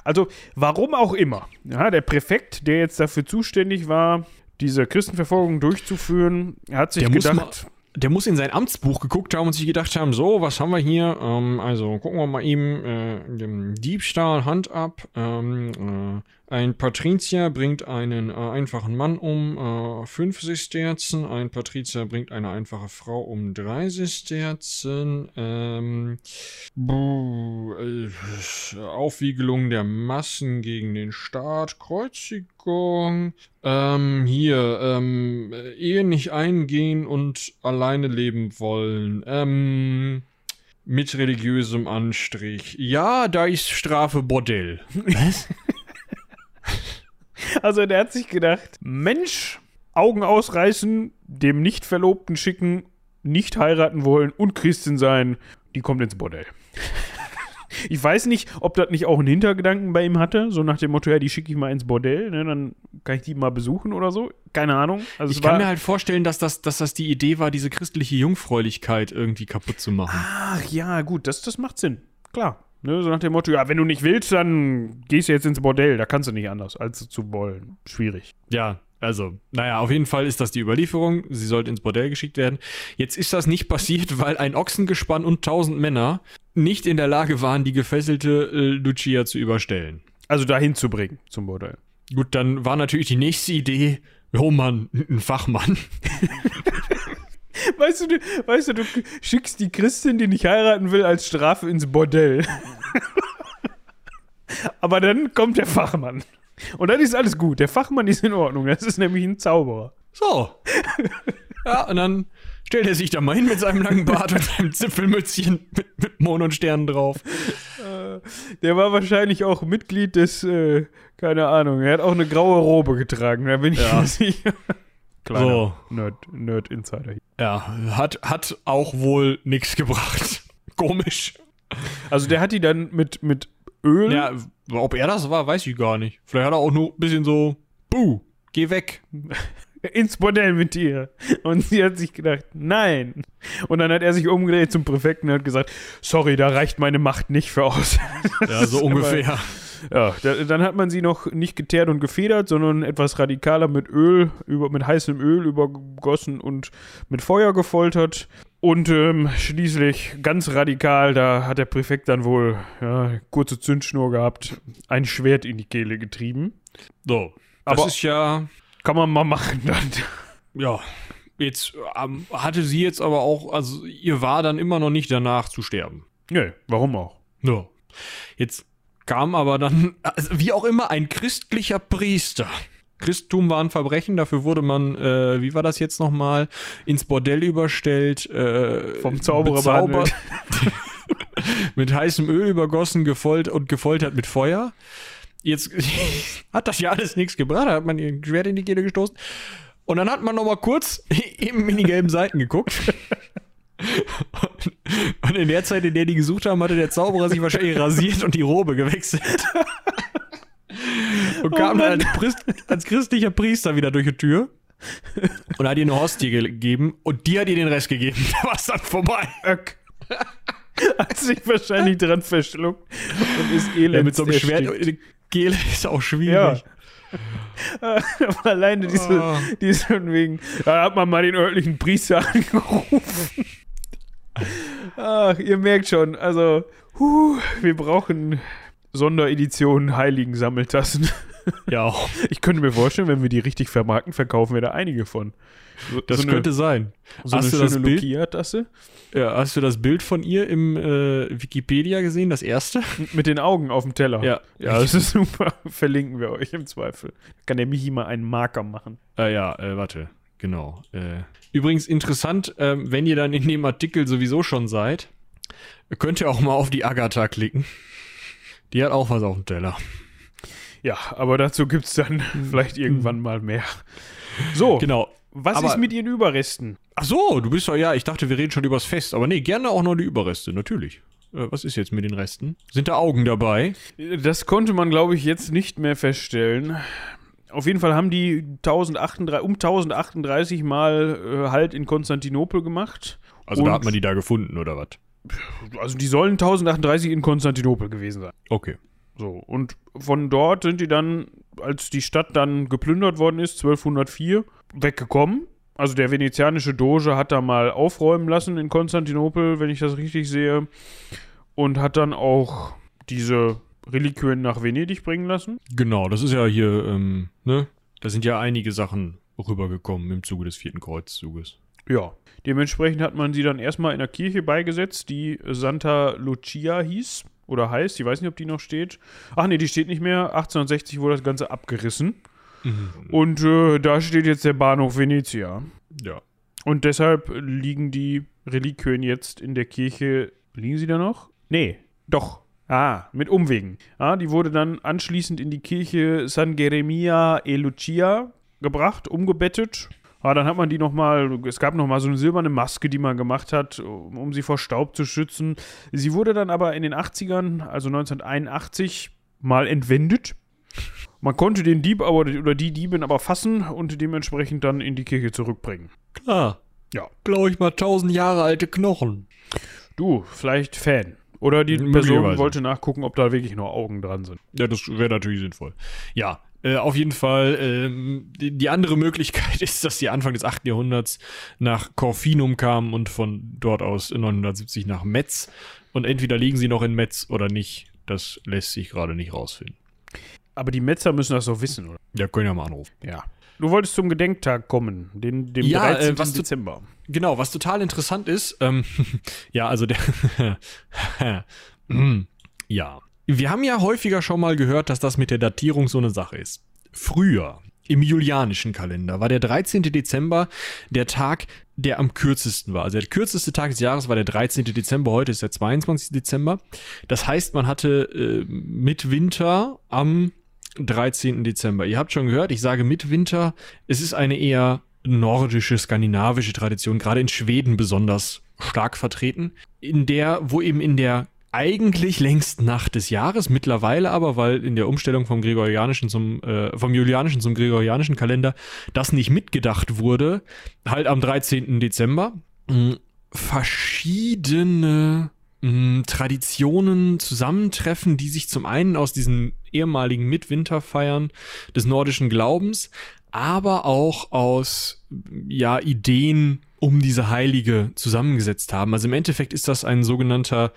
[SPEAKER 1] Also, warum auch immer. Ja, der Präfekt, der jetzt dafür zuständig war, diese Christenverfolgung durchzuführen, hat sich
[SPEAKER 2] Der
[SPEAKER 1] gedacht,
[SPEAKER 2] der muss in sein Amtsbuch geguckt haben und sich gedacht haben, so, was haben wir hier? Ähm, also gucken wir mal eben äh, dem Diebstahl Hand ab. Ähm, äh, ein Patrizier bringt einen äh, einfachen Mann um äh, fünf Sesterzen, ein Patrizier bringt eine einfache Frau um drei Sesterzen. Ähm, buh, äh, Aufwiegelung der Massen gegen den Staat, Kreuzigung. Ähm, hier, ähm, äh, Ehe nicht eingehen und alleine leben wollen. Ähm, mit religiösem Anstrich. Ja, da ist Strafe Bordell. Was?
[SPEAKER 1] also der hat sich gedacht, Mensch, Augen ausreißen, dem Nicht-Verlobten schicken, nicht heiraten wollen und Christin sein, die kommt ins Bordell. Ich weiß nicht, ob das nicht auch einen Hintergedanken bei ihm hatte, so nach dem Motto, ja, die schicke ich mal ins Bordell, ne, dann kann ich die mal besuchen oder so. Keine Ahnung. Also
[SPEAKER 2] Ich kann mir halt vorstellen, dass das, dass das die Idee war, diese christliche Jungfräulichkeit irgendwie kaputt zu machen.
[SPEAKER 1] Ach ja, gut, das, das macht Sinn. Klar. Ne, so nach dem Motto, ja, wenn du nicht willst, dann gehst du jetzt ins Bordell. Da kannst du nicht anders, als zu wollen. Schwierig.
[SPEAKER 2] Ja, also, naja, auf jeden Fall ist das die Überlieferung. Sie sollte ins Bordell geschickt werden. Jetzt ist das nicht passiert, weil ein Ochsengespann und tausend Männer nicht in der Lage waren, die gefesselte äh, Lucia zu überstellen.
[SPEAKER 1] Also dahin zu bringen zum Bordell.
[SPEAKER 2] Gut, dann war natürlich die nächste Idee, oh Mann, ein Fachmann.
[SPEAKER 1] Weißt du, du, weißt du, du schickst die Christin, die nicht heiraten will, als Strafe ins Bordell. Aber dann kommt der Fachmann. Und dann ist alles gut. Der Fachmann ist in Ordnung. Das ist nämlich ein Zauberer.
[SPEAKER 2] So. Ja, und dann stellt er sich da mal hin mit seinem langen Bart und seinem Zipfelmützchen mit, mit Mond und Sternen drauf.
[SPEAKER 1] Der war wahrscheinlich auch Mitglied des, äh, keine Ahnung, er hat auch eine graue Robe getragen, da bin ich
[SPEAKER 2] Ja.
[SPEAKER 1] mir sicher. Kleiner
[SPEAKER 2] So.
[SPEAKER 1] Nerd, Nerd Insider. hier.
[SPEAKER 2] Ja, hat, hat auch wohl nichts gebracht. Komisch.
[SPEAKER 1] Also der hat die dann mit, mit Öl.
[SPEAKER 2] Ja, ob er das war, weiß ich gar nicht. Vielleicht hat er auch nur ein bisschen so, buh, geh weg.
[SPEAKER 1] ins Bordell mit dir. Und sie hat sich gedacht, nein. Und dann hat er sich umgedreht zum Präfekten und hat gesagt, sorry, da reicht meine Macht nicht für aus.
[SPEAKER 2] Ja, so ungefähr.
[SPEAKER 1] Ja, da, dann hat man sie noch nicht geteert und gefedert, sondern etwas radikaler mit Öl, über, mit heißem Öl übergossen und mit Feuer gefoltert. Und ähm, schließlich ganz radikal, da hat der Präfekt dann wohl ja, kurze Zündschnur gehabt, ein Schwert in die Kehle getrieben.
[SPEAKER 2] So. Das
[SPEAKER 1] Aber-
[SPEAKER 2] ist ja,
[SPEAKER 1] Kann man mal machen dann.
[SPEAKER 2] ja, jetzt ähm, hatte sie jetzt aber auch, also ihr war dann immer noch nicht danach zu sterben.
[SPEAKER 1] Nö, warum auch?
[SPEAKER 2] Ja. Jetzt kam aber dann, also wie auch immer, ein christlicher Priester. Christentum war ein Verbrechen, dafür wurde man, äh, wie war das jetzt nochmal, ins Bordell überstellt, äh,
[SPEAKER 1] Vom Zauberer
[SPEAKER 2] bezaubert, mit heißem Öl übergossen, gefoltert und gefoltert mit Feuer. Jetzt hat das ja alles nichts gebracht, da hat man ihr Schwert in die Kehle gestoßen. Und dann hat man noch mal kurz eben in die gelben Seiten geguckt. Und in der Zeit, in der die gesucht haben, hatte der Zauberer sich wahrscheinlich rasiert und die Robe gewechselt. Und kam dann als, als christlicher Priester wieder durch die Tür und hat ihr eine Hostie gegeben und die hat ihr den Rest gegeben. Da war es dann vorbei.
[SPEAKER 1] Öck. Hat sich wahrscheinlich dran verschluckt und ist elend.
[SPEAKER 2] Ja, mit so einem Schwert Kehle ist auch
[SPEAKER 1] Ja.
[SPEAKER 2] schwierig.
[SPEAKER 1] Aber alleine diese,
[SPEAKER 2] Oh.
[SPEAKER 1] diese von wegen, da hat man mal den örtlichen Priester angerufen. Ach, ihr merkt schon, also, huh, wir brauchen Sondereditionen Heiligen Sammeltassen.
[SPEAKER 2] Ja, auch.
[SPEAKER 1] Ich könnte mir vorstellen, wenn wir die richtig vermarkten, verkaufen wir da einige von. So,
[SPEAKER 2] das
[SPEAKER 1] so
[SPEAKER 2] könnte
[SPEAKER 1] eine,
[SPEAKER 2] sein.
[SPEAKER 1] so
[SPEAKER 2] hast
[SPEAKER 1] eine
[SPEAKER 2] du das
[SPEAKER 1] schöne
[SPEAKER 2] Bild?
[SPEAKER 1] Lucia-Tasse
[SPEAKER 2] Ja, hast du das Bild von ihr im äh, Wikipedia gesehen, das erste?
[SPEAKER 1] mit den Augen auf dem Teller.
[SPEAKER 2] Ja.
[SPEAKER 1] Ja, das ist super. Verlinken wir euch im Zweifel. Kann der Michi mal einen Marker machen.
[SPEAKER 2] Äh, ja, äh, warte, genau. Äh, übrigens interessant, ähm, wenn ihr dann in dem Artikel sowieso schon seid, könnt ihr auch mal auf die Agatha klicken. Die hat auch was auf dem Teller.
[SPEAKER 1] Ja, aber dazu gibt es dann vielleicht irgendwann mal mehr. So,
[SPEAKER 2] Genau.
[SPEAKER 1] was
[SPEAKER 2] aber-
[SPEAKER 1] ist mit ihren Überresten?
[SPEAKER 2] Ach so, du bist doch, ja, ich dachte, wir reden schon übers Fest. Aber nee, gerne auch noch die Überreste, natürlich. Äh, was ist jetzt mit den Resten? Sind da Augen dabei?
[SPEAKER 1] Das konnte man, glaube ich, jetzt nicht mehr feststellen. Auf jeden Fall haben die 1038, um 1038 Mal äh, Halt in Konstantinopel gemacht.
[SPEAKER 2] Also da hat man die da gefunden, oder was?
[SPEAKER 1] Also die sollen 1038 in Konstantinopel gewesen sein.
[SPEAKER 2] Okay.
[SPEAKER 1] So, und von dort sind die dann, als die Stadt dann geplündert worden ist, 1204, weggekommen. Also der venezianische Doge hat da mal aufräumen lassen in Konstantinopel, wenn ich das richtig sehe. Und hat dann auch diese Reliquien nach Venedig bringen lassen.
[SPEAKER 2] Genau, das ist ja hier, ähm, ne? Da sind ja einige Sachen rübergekommen im Zuge des vierten Kreuzzuges.
[SPEAKER 1] Ja. Dementsprechend hat man sie dann erstmal in der Kirche beigesetzt, die Santa Lucia hieß oder heißt. Ich weiß nicht, ob die noch steht. Ach nee, die steht nicht mehr. 1860 wurde das Ganze abgerissen. Und äh, da steht jetzt der Bahnhof Venezia.
[SPEAKER 2] Ja.
[SPEAKER 1] Und deshalb liegen die Reliquien jetzt in der Kirche. Liegen sie da noch? Nee, doch. Ah, mit Umwegen. Ah, die wurde dann anschließend in die Kirche San Geremia e Lucia gebracht, umgebettet. Ah, dann hat man die nochmal, es gab nochmal so eine silberne Maske, die man gemacht hat, um, um sie vor Staub zu schützen. Sie wurde dann aber in den 80ern, also 1981, mal entwendet. Man konnte den Dieb aber, oder die Diebin aber fassen und dementsprechend dann in die Kirche zurückbringen.
[SPEAKER 2] Klar.
[SPEAKER 1] Ja.
[SPEAKER 2] Glaube ich mal tausend Jahre alte Knochen.
[SPEAKER 1] Du, vielleicht Fan. Oder die. Person wollte nachgucken, ob da wirklich nur Augen dran sind.
[SPEAKER 2] Ja, das wäre natürlich sinnvoll. Ja, Äh, auf jeden Fall, ähm, die, die andere Möglichkeit ist, dass sie Anfang des 8. Jahrhunderts nach Corfinum kamen und von dort aus 970 nach Metz. Und entweder liegen sie noch in Metz oder nicht. Das lässt sich gerade nicht rausfinden.
[SPEAKER 1] Aber die Metzer müssen das doch wissen, oder?
[SPEAKER 2] Ja, können ja mal anrufen.
[SPEAKER 1] Ja. Du wolltest zum Gedenktag kommen, den, dem
[SPEAKER 2] Ja,
[SPEAKER 1] 13.
[SPEAKER 2] äh, was du-
[SPEAKER 1] Dezember.
[SPEAKER 2] Genau, was total interessant ist, ähm, ja, also der, ja. Wir haben ja häufiger schon mal gehört, dass das mit der Datierung so eine Sache ist. Früher, im julianischen Kalender, war der 13. Dezember der Tag, der am kürzesten war. Also der kürzeste Tag des Jahres war der 13. Dezember, heute ist der 22. Dezember. Das heißt, man hatte äh, Mitwinter am 13. Dezember. Ihr habt schon gehört, ich sage Mitwinter. Es ist eine eher nordische, skandinavische Tradition, gerade in Schweden besonders stark vertreten, in der, wo eben in der eigentlich längsten Nacht des Jahres, mittlerweile aber, weil in der Umstellung vom gregorianischen zum, äh, vom julianischen zum gregorianischen Kalender das nicht mitgedacht wurde, halt am 13. Dezember, mh, verschiedene mh, Traditionen zusammentreffen, die sich zum einen aus diesen ehemaligen Mitwinterfeiern des nordischen Glaubens, aber auch aus ja Ideen um diese Heilige zusammengesetzt haben. Also im Endeffekt ist das ein sogenannter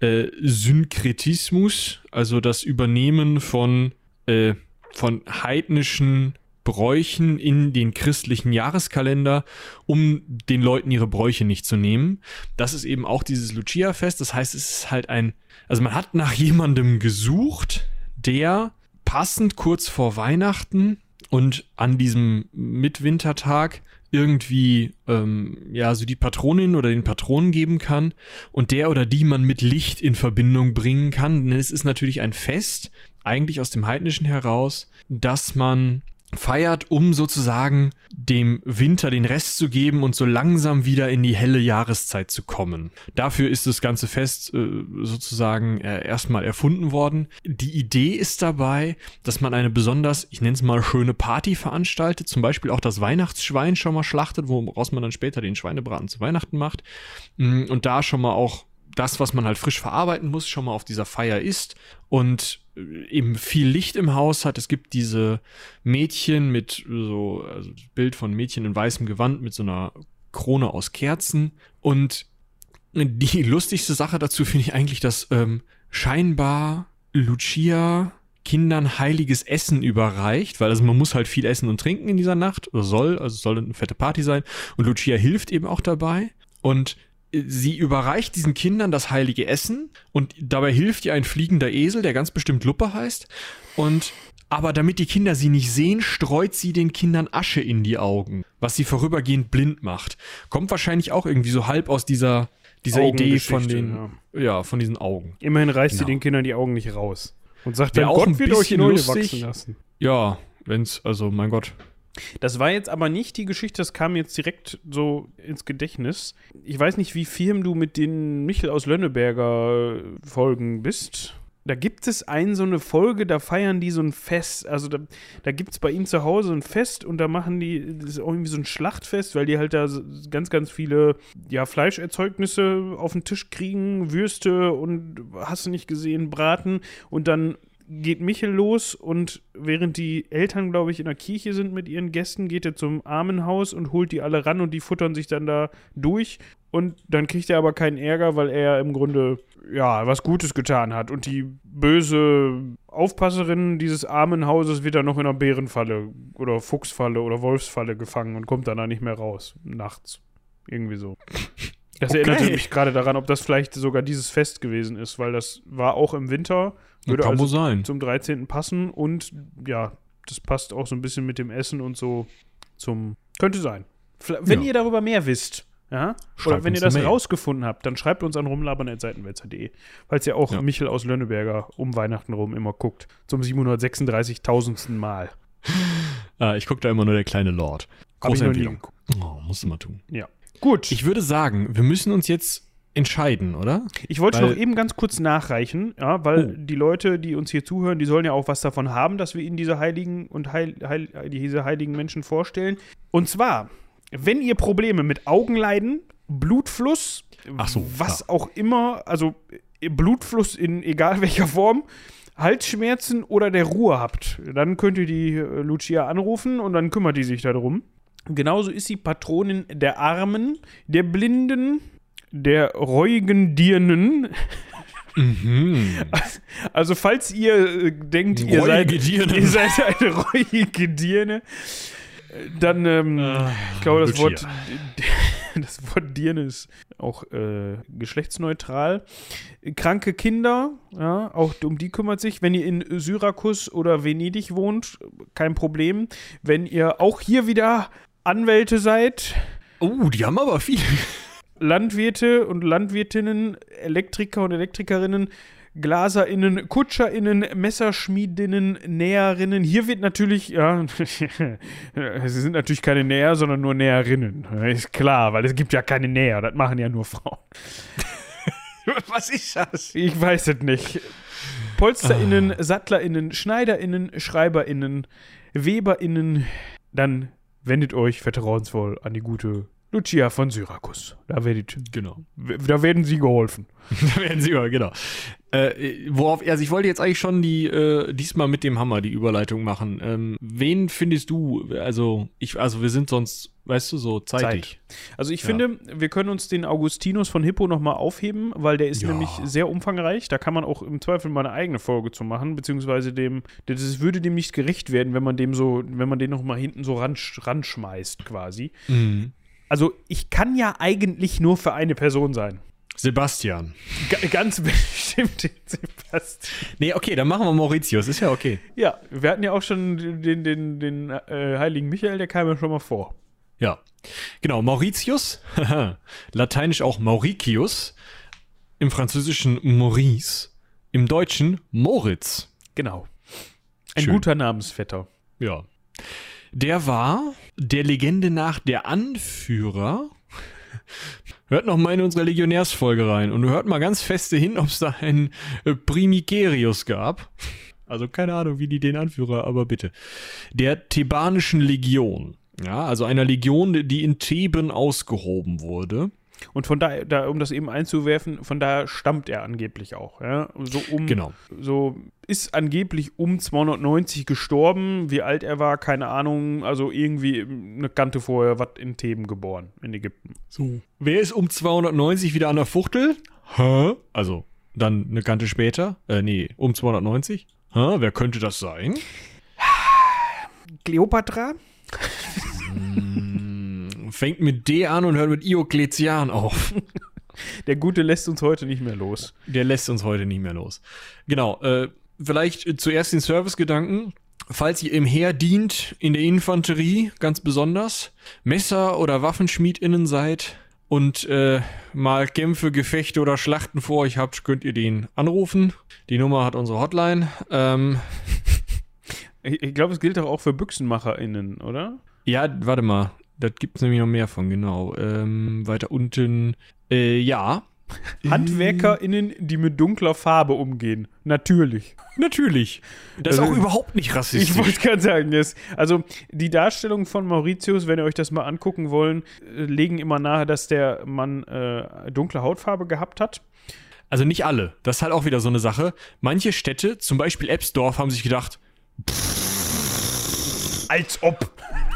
[SPEAKER 2] äh, Synkretismus, also das Übernehmen von, äh, von heidnischen Bräuchen in den christlichen Jahreskalender, um den Leuten ihre Bräuche nicht zu nehmen. Das ist eben auch dieses Lucia-Fest. Das heißt, es ist halt ein, also man hat nach jemandem gesucht, der passend kurz vor Weihnachten und an diesem Mitwintertag irgendwie ähm, ja so die Patronin oder den Patronen geben kann und der oder die man mit Licht in Verbindung bringen kann. Denn es ist natürlich ein Fest, eigentlich aus dem Heidnischen heraus, dass man feiert, um sozusagen dem Winter den Rest zu geben und so langsam wieder in die helle Jahreszeit zu kommen. Dafür ist das ganze Fest äh, sozusagen äh, erstmal erfunden worden. Die Idee ist dabei, dass man eine besonders, ich nenne es mal schöne Party veranstaltet, zum Beispiel auch das Weihnachtsschwein schon mal schlachtet, woraus man dann später den Schweinebraten zu Weihnachten macht. Mm, Und da schon mal auch das, was man halt frisch verarbeiten muss, schon mal auf dieser Feier ist und eben viel Licht im Haus hat. Es gibt diese Mädchen mit so, also Bild von Mädchen in weißem Gewand mit so einer Krone aus Kerzen. Und die lustigste Sache dazu finde ich eigentlich, dass ähm, scheinbar Lucia Kindern heiliges Essen überreicht, weil also man muss halt viel essen und trinken in dieser Nacht, oder soll, also soll eine fette Party sein. Und Lucia hilft eben auch dabei. Und sie überreicht diesen Kindern das heilige Essen und dabei hilft ihr ein fliegender Esel, der ganz bestimmt Luppe heißt. Und aber damit die Kinder sie nicht sehen, streut sie den Kindern Asche in die Augen, was sie vorübergehend blind macht. Kommt wahrscheinlich auch irgendwie so halb aus dieser, dieser Idee von den, ja. von diesen Augen.
[SPEAKER 1] Immerhin reißt sie
[SPEAKER 2] Genau.
[SPEAKER 1] den Kindern die Augen nicht raus. Und sagt dann,
[SPEAKER 2] auch ein
[SPEAKER 1] Gott wird euch neue
[SPEAKER 2] lustig.
[SPEAKER 1] wachsen lassen.
[SPEAKER 2] Ja, wenn's, also mein Gott.
[SPEAKER 1] Das war jetzt aber nicht die Geschichte, das kam jetzt direkt so ins Gedächtnis. Ich weiß nicht, wie firm du mit den Michel aus Lönneberger äh, Folgen bist. Da gibt es ein so eine Folge, da feiern die so ein Fest. Also da, da gibt es bei ihm zu Hause ein Fest und da machen die, das ist auch irgendwie so ein Schlachtfest, weil die halt da ganz, ganz viele ja, Fleischerzeugnisse auf den Tisch kriegen, Würste und hast du nicht gesehen, Braten und dann geht Michel los und während die Eltern, glaube ich, in der Kirche sind mit ihren Gästen, geht er zum Armenhaus und holt die alle ran und die futtern sich dann da durch. Und dann kriegt er aber keinen Ärger, weil er im Grunde, ja, was Gutes getan hat. Und die böse Aufpasserin dieses Armenhauses wird dann noch in einer Bärenfalle oder Fuchsfalle oder Wolfsfalle gefangen und kommt dann da nicht mehr raus, nachts. Irgendwie so. Das
[SPEAKER 2] Okay.
[SPEAKER 1] erinnerte mich gerade daran, ob das vielleicht sogar dieses Fest gewesen ist, weil das war auch im Winter, würde
[SPEAKER 2] Kann
[SPEAKER 1] also
[SPEAKER 2] wohl sein.
[SPEAKER 1] zum 13. passen und ja, das passt auch so ein bisschen mit dem Essen und so zum. Könnte sein. Wenn
[SPEAKER 2] Ja.
[SPEAKER 1] ihr darüber mehr wisst, ja,
[SPEAKER 2] Schreibt
[SPEAKER 1] oder wenn ihr das
[SPEAKER 2] Mail.
[SPEAKER 1] rausgefunden habt, dann schreibt uns an rumlabern.seitenwälzer.de. Falls ihr auch
[SPEAKER 2] Ja.
[SPEAKER 1] Michel aus Lönneberger um Weihnachten rum immer guckt. Zum 736.000. Mal.
[SPEAKER 2] Äh, ich gucke da immer nur der kleine Lord. Große Empfehlung. Oh, musst du mal tun.
[SPEAKER 1] Ja. Gut.
[SPEAKER 2] Ich würde sagen, wir müssen uns jetzt entscheiden, oder?
[SPEAKER 1] Ich wollte noch eben ganz kurz nachreichen, ja, weil
[SPEAKER 2] Oh.
[SPEAKER 1] die Leute, die uns hier zuhören, die sollen ja auch was davon haben, dass wir ihnen diese heiligen und heil, heil, diese heiligen Menschen vorstellen. Und zwar, wenn ihr Probleme mit Augenleiden, Blutfluss,
[SPEAKER 2] so,
[SPEAKER 1] was auch immer, also äh, Blutfluss in egal welcher Form Halsschmerzen oder der Ruhe habt, dann könnt ihr die äh, Lucia anrufen und dann kümmert die sich darum. Genauso ist sie Patronin der Armen, der Blinden, der reuigen Dirnen. Also, falls ihr äh, denkt, ihr seid, ihr seid eine reuige Dirne, äh, dann, ähm, ich glaube, das. Wort, das Wort Dirne ist auch äh, geschlechtsneutral. Kranke Kinder, ja, auch um die kümmert sich. Wenn ihr in Syrakus oder Venedig wohnt, kein Problem. Wenn ihr auch hier wieder Anwälte seid,
[SPEAKER 2] Oh, die haben aber viel.
[SPEAKER 1] Landwirte und Landwirtinnen, Elektriker und Elektrikerinnen, GlaserInnen, KutscherInnen, Messerschmiedinnen, Näherinnen. Hier wird natürlich, ja, sie sind natürlich keine Näher, sondern nur Näherinnen. Ist klar, weil es gibt ja keine Näher, das machen ja nur Frauen.
[SPEAKER 2] Was ist das?
[SPEAKER 1] Ich weiß es nicht. PolsterInnen, SattlerInnen, SchneiderInnen, SchreiberInnen, WeberInnen, dann wendet euch vertrauensvoll an die gute Lucia von Syrakus. Da, werdet,
[SPEAKER 2] Genau.
[SPEAKER 1] da werden sie geholfen.
[SPEAKER 2] Da werden sie über, genau. Äh, worauf, also ich wollte jetzt eigentlich schon die, äh, diesmal mit dem Hammer die Überleitung machen. Ähm, wen findest du, also ich, also wir sind sonst, weißt du, so zeitig.
[SPEAKER 1] Also ich
[SPEAKER 2] Ja.
[SPEAKER 1] finde, wir können uns den Augustinus von Hippo nochmal aufheben, weil der ist
[SPEAKER 2] Ja.
[SPEAKER 1] nämlich sehr umfangreich. Da kann man auch im Zweifel mal eine eigene Folge zu machen, beziehungsweise dem, das würde dem nicht gerecht werden, wenn man dem so, wenn man den nochmal hinten so ran, ranschmeißt quasi.
[SPEAKER 2] Mhm.
[SPEAKER 1] Also ich kann ja eigentlich nur für eine Person sein.
[SPEAKER 2] Sebastian.
[SPEAKER 1] Ga- ganz bestimmt den Sebastian.
[SPEAKER 2] Nee, okay, dann machen wir Mauritius, ist ja okay.
[SPEAKER 1] Ja, wir hatten ja auch schon den, den, den äh, heiligen Michael, der kam ja schon mal vor.
[SPEAKER 2] Ja. Genau, Mauritius, lateinisch auch Mauricius, im Französischen Maurice, im Deutschen Moritz.
[SPEAKER 1] Genau. Ein
[SPEAKER 2] Schön.
[SPEAKER 1] guter Namensvetter.
[SPEAKER 2] Ja. Der war der Legende nach der Anführer. Hört noch mal in unsere Legionärsfolge rein und hört mal ganz feste hin, ob es da einen äh, Primigerius gab. Also keine Ahnung, wie die den Anführer, aber bitte. Der thebanischen Legion. Ja, also einer Legion, die in Theben ausgehoben wurde.
[SPEAKER 1] Und von daher, da, um das eben einzuwerfen, von daher stammt er angeblich auch. Ja? So um,
[SPEAKER 2] Genau.
[SPEAKER 1] So ist angeblich um 290 gestorben. Wie alt er war, keine Ahnung. Also irgendwie eine Kante vorher, was in Theben geboren, in Ägypten.
[SPEAKER 2] So. Wer ist um 290 wieder an der Fuchtel? Hä? Also, dann eine Kante später? Äh, nee, um 290? Hä? Wer könnte das sein?
[SPEAKER 1] Kleopatra?
[SPEAKER 2] Fängt mit D an und hört mit Iokletian auf.
[SPEAKER 1] Der Gute lässt uns heute nicht mehr los.
[SPEAKER 2] Der lässt uns heute nicht mehr los. Genau, äh, vielleicht zuerst den Servicegedanken. Falls ihr im Heer dient, in der Infanterie ganz besonders, Messer- oder WaffenschmiedInnen seid und äh, mal Kämpfe, Gefechte oder Schlachten vor euch habt, könnt ihr den anrufen. Die Nummer hat unsere Hotline. Ähm,
[SPEAKER 1] Ich, ich glaube, es gilt doch auch für BüchsenmacherInnen, oder?
[SPEAKER 2] ja, warte mal. Das gibt es nämlich noch mehr von, genau. Ähm, weiter unten. Äh, ja.
[SPEAKER 1] HandwerkerInnen, die mit dunkler Farbe umgehen. Natürlich.
[SPEAKER 2] Natürlich. Das ist
[SPEAKER 1] Also-
[SPEAKER 2] auch überhaupt nicht rassistisch.
[SPEAKER 1] Ich wollte gerade sagen, das, also die Darstellung von Mauritius, wenn ihr euch das mal angucken wollen, äh, legen immer nahe, dass der Mann äh, dunkle Hautfarbe gehabt hat.
[SPEAKER 2] Also nicht alle. Das ist halt auch wieder so eine Sache. Manche Städte, zum Beispiel Ebsdorf, haben sich gedacht,
[SPEAKER 1] Als ob.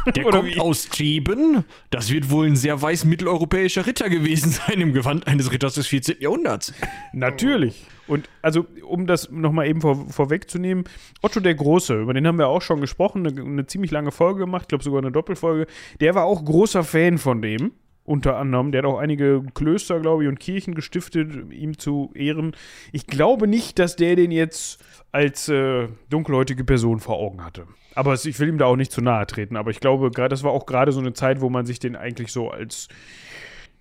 [SPEAKER 2] der
[SPEAKER 1] Oder
[SPEAKER 2] kommt
[SPEAKER 1] wie?
[SPEAKER 2] aus Theben. Das wird wohl ein sehr weiß mitteleuropäischer Ritter gewesen sein im Gewand eines Ritters des 14. Jahrhunderts.
[SPEAKER 1] Natürlich. Und also, um das nochmal eben vor, vorwegzunehmen, Otto der Große, über den haben wir auch schon gesprochen, eine, eine ziemlich lange Folge gemacht, ich glaube sogar eine Doppelfolge. Der war auch großer Fan von dem, unter anderem. Der hat auch einige Klöster, glaube ich, und Kirchen gestiftet, ihm zu Ehren. Ich glaube nicht, dass der den jetzt als äh, dunkelhäutige Person vor Augen hatte. Aber es, ich will ihm da auch nicht zu nahe treten. Aber ich glaube, gerade das war auch gerade so eine Zeit, wo man sich den eigentlich so als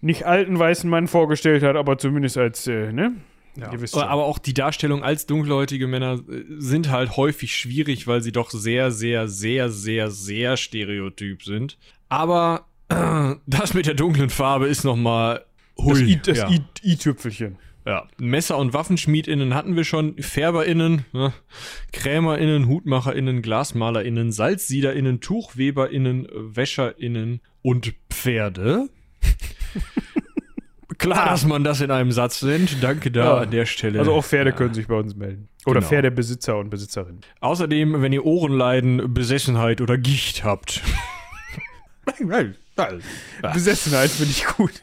[SPEAKER 1] nicht alten weißen Mann vorgestellt hat, aber zumindest als, äh, ne? Ihr wisst schon.
[SPEAKER 2] Aber auch die Darstellung als dunkelhäutige Männer äh, sind halt häufig schwierig, weil sie doch sehr, sehr, sehr, sehr, sehr stereotyp sind. Aber äh, das mit der dunklen Farbe ist nochmal
[SPEAKER 1] Das
[SPEAKER 2] hui.
[SPEAKER 1] I- das
[SPEAKER 2] ja. Ja, Messer- und WaffenschmiedInnen hatten wir schon, FärberInnen, ne? KrämerInnen, HutmacherInnen, GlasmalerInnen, SalzsiederInnen, TuchweberInnen, WäscherInnen und Pferde. Klar, dass man das in einem Satz nennt. Danke da
[SPEAKER 1] Ja.
[SPEAKER 2] an der Stelle.
[SPEAKER 1] Also auch Pferde
[SPEAKER 2] Ja.
[SPEAKER 1] können sich bei uns melden. Oder
[SPEAKER 2] Genau.
[SPEAKER 1] Pferdebesitzer und Besitzerinnen.
[SPEAKER 2] Außerdem, wenn ihr Ohrenleiden, Besessenheit oder Gicht habt.
[SPEAKER 1] Besessenheit finde ich gut.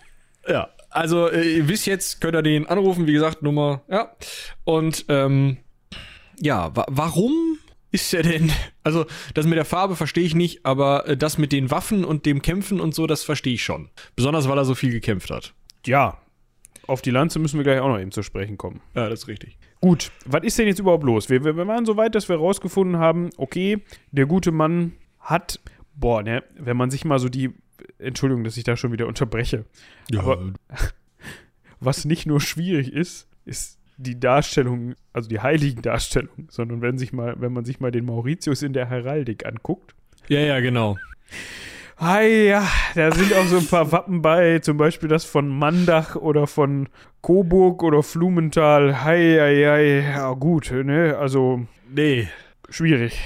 [SPEAKER 2] Ja, also äh, ihr wisst jetzt, könnt ihr den anrufen, wie gesagt, Nummer, ja. Und ähm, ja, wa warum ist er denn? Also, das mit der Farbe verstehe ich nicht, aber äh, das mit den Waffen und dem Kämpfen und so, das verstehe ich schon. Besonders weil er so viel gekämpft hat.
[SPEAKER 1] Ja. Auf die Lanze müssen wir gleich auch noch eben zu sprechen kommen.
[SPEAKER 2] Ja, das ist richtig.
[SPEAKER 1] Gut, was ist denn jetzt überhaupt los? Wir, wir, wir waren so weit, dass wir rausgefunden haben, okay, der gute Mann hat, boah, ne, wenn man sich mal so die, Entschuldigung, dass ich da schon wieder unterbreche,
[SPEAKER 2] Ja,
[SPEAKER 1] Aber- was nicht nur schwierig ist, ist die Darstellung, also die heiligen Darstellung, sondern wenn sich mal, wenn man sich mal den Mauritius in der Heraldik anguckt.
[SPEAKER 2] ja, ja, genau.
[SPEAKER 1] Hi, ja, da sind auch so ein paar Wappen bei, zum Beispiel das von Mandach oder von Coburg oder Flumenthal. Hi, hi, hi, ja gut, ne, also
[SPEAKER 2] Nee.
[SPEAKER 1] schwierig.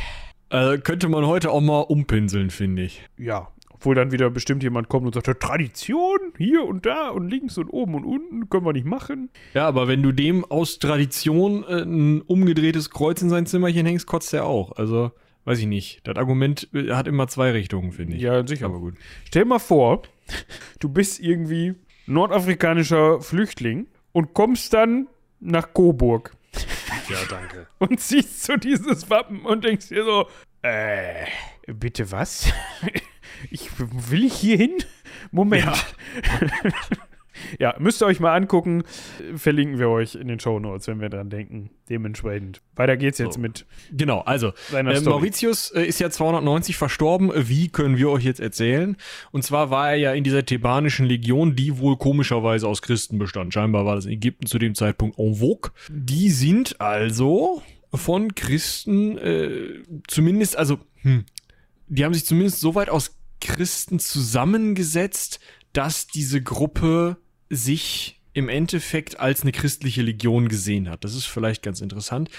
[SPEAKER 2] Äh, könnte man heute auch mal umpinseln, finde ich.
[SPEAKER 1] Ja, obwohl dann wieder bestimmt jemand kommt und sagt, "Ja, Tradition, hier und da und links und oben und unten, können wir nicht machen.
[SPEAKER 2] Ja, aber wenn du dem aus Tradition äh, ein umgedrehtes Kreuz in sein Zimmerchen hängst, kotzt er auch. Also, weiß ich nicht. Das Argument äh, hat immer zwei Richtungen, finde ich.
[SPEAKER 1] Ja, sicher.
[SPEAKER 2] Aber gut.
[SPEAKER 1] Stell mal vor, du bist irgendwie nordafrikanischer Flüchtling und kommst dann nach Coburg
[SPEAKER 2] Ja, danke.
[SPEAKER 1] und siehst so dieses Wappen und denkst dir so, äh, bitte was? Ich will ich hier hin? Moment. Ja. müsst ihr euch mal angucken. Verlinken wir euch in den Shownotes, wenn wir dran denken. Dementsprechend. Weiter geht's jetzt
[SPEAKER 2] So.
[SPEAKER 1] mit
[SPEAKER 2] Genau, also,
[SPEAKER 1] seiner
[SPEAKER 2] äh. Mauritius äh, ist ja 290 verstorben. Wie können wir euch jetzt erzählen? Und zwar war er ja in dieser thebanischen Legion, die wohl komischerweise aus Christen bestand. Scheinbar war das in Ägypten zu dem Zeitpunkt en vogue. Die sind also von Christen äh, zumindest, also, hm, die haben sich zumindest so weit aus Christen zusammengesetzt, dass diese Gruppe sich im Endeffekt als eine christliche Legion gesehen hat. Das ist vielleicht ganz interessant.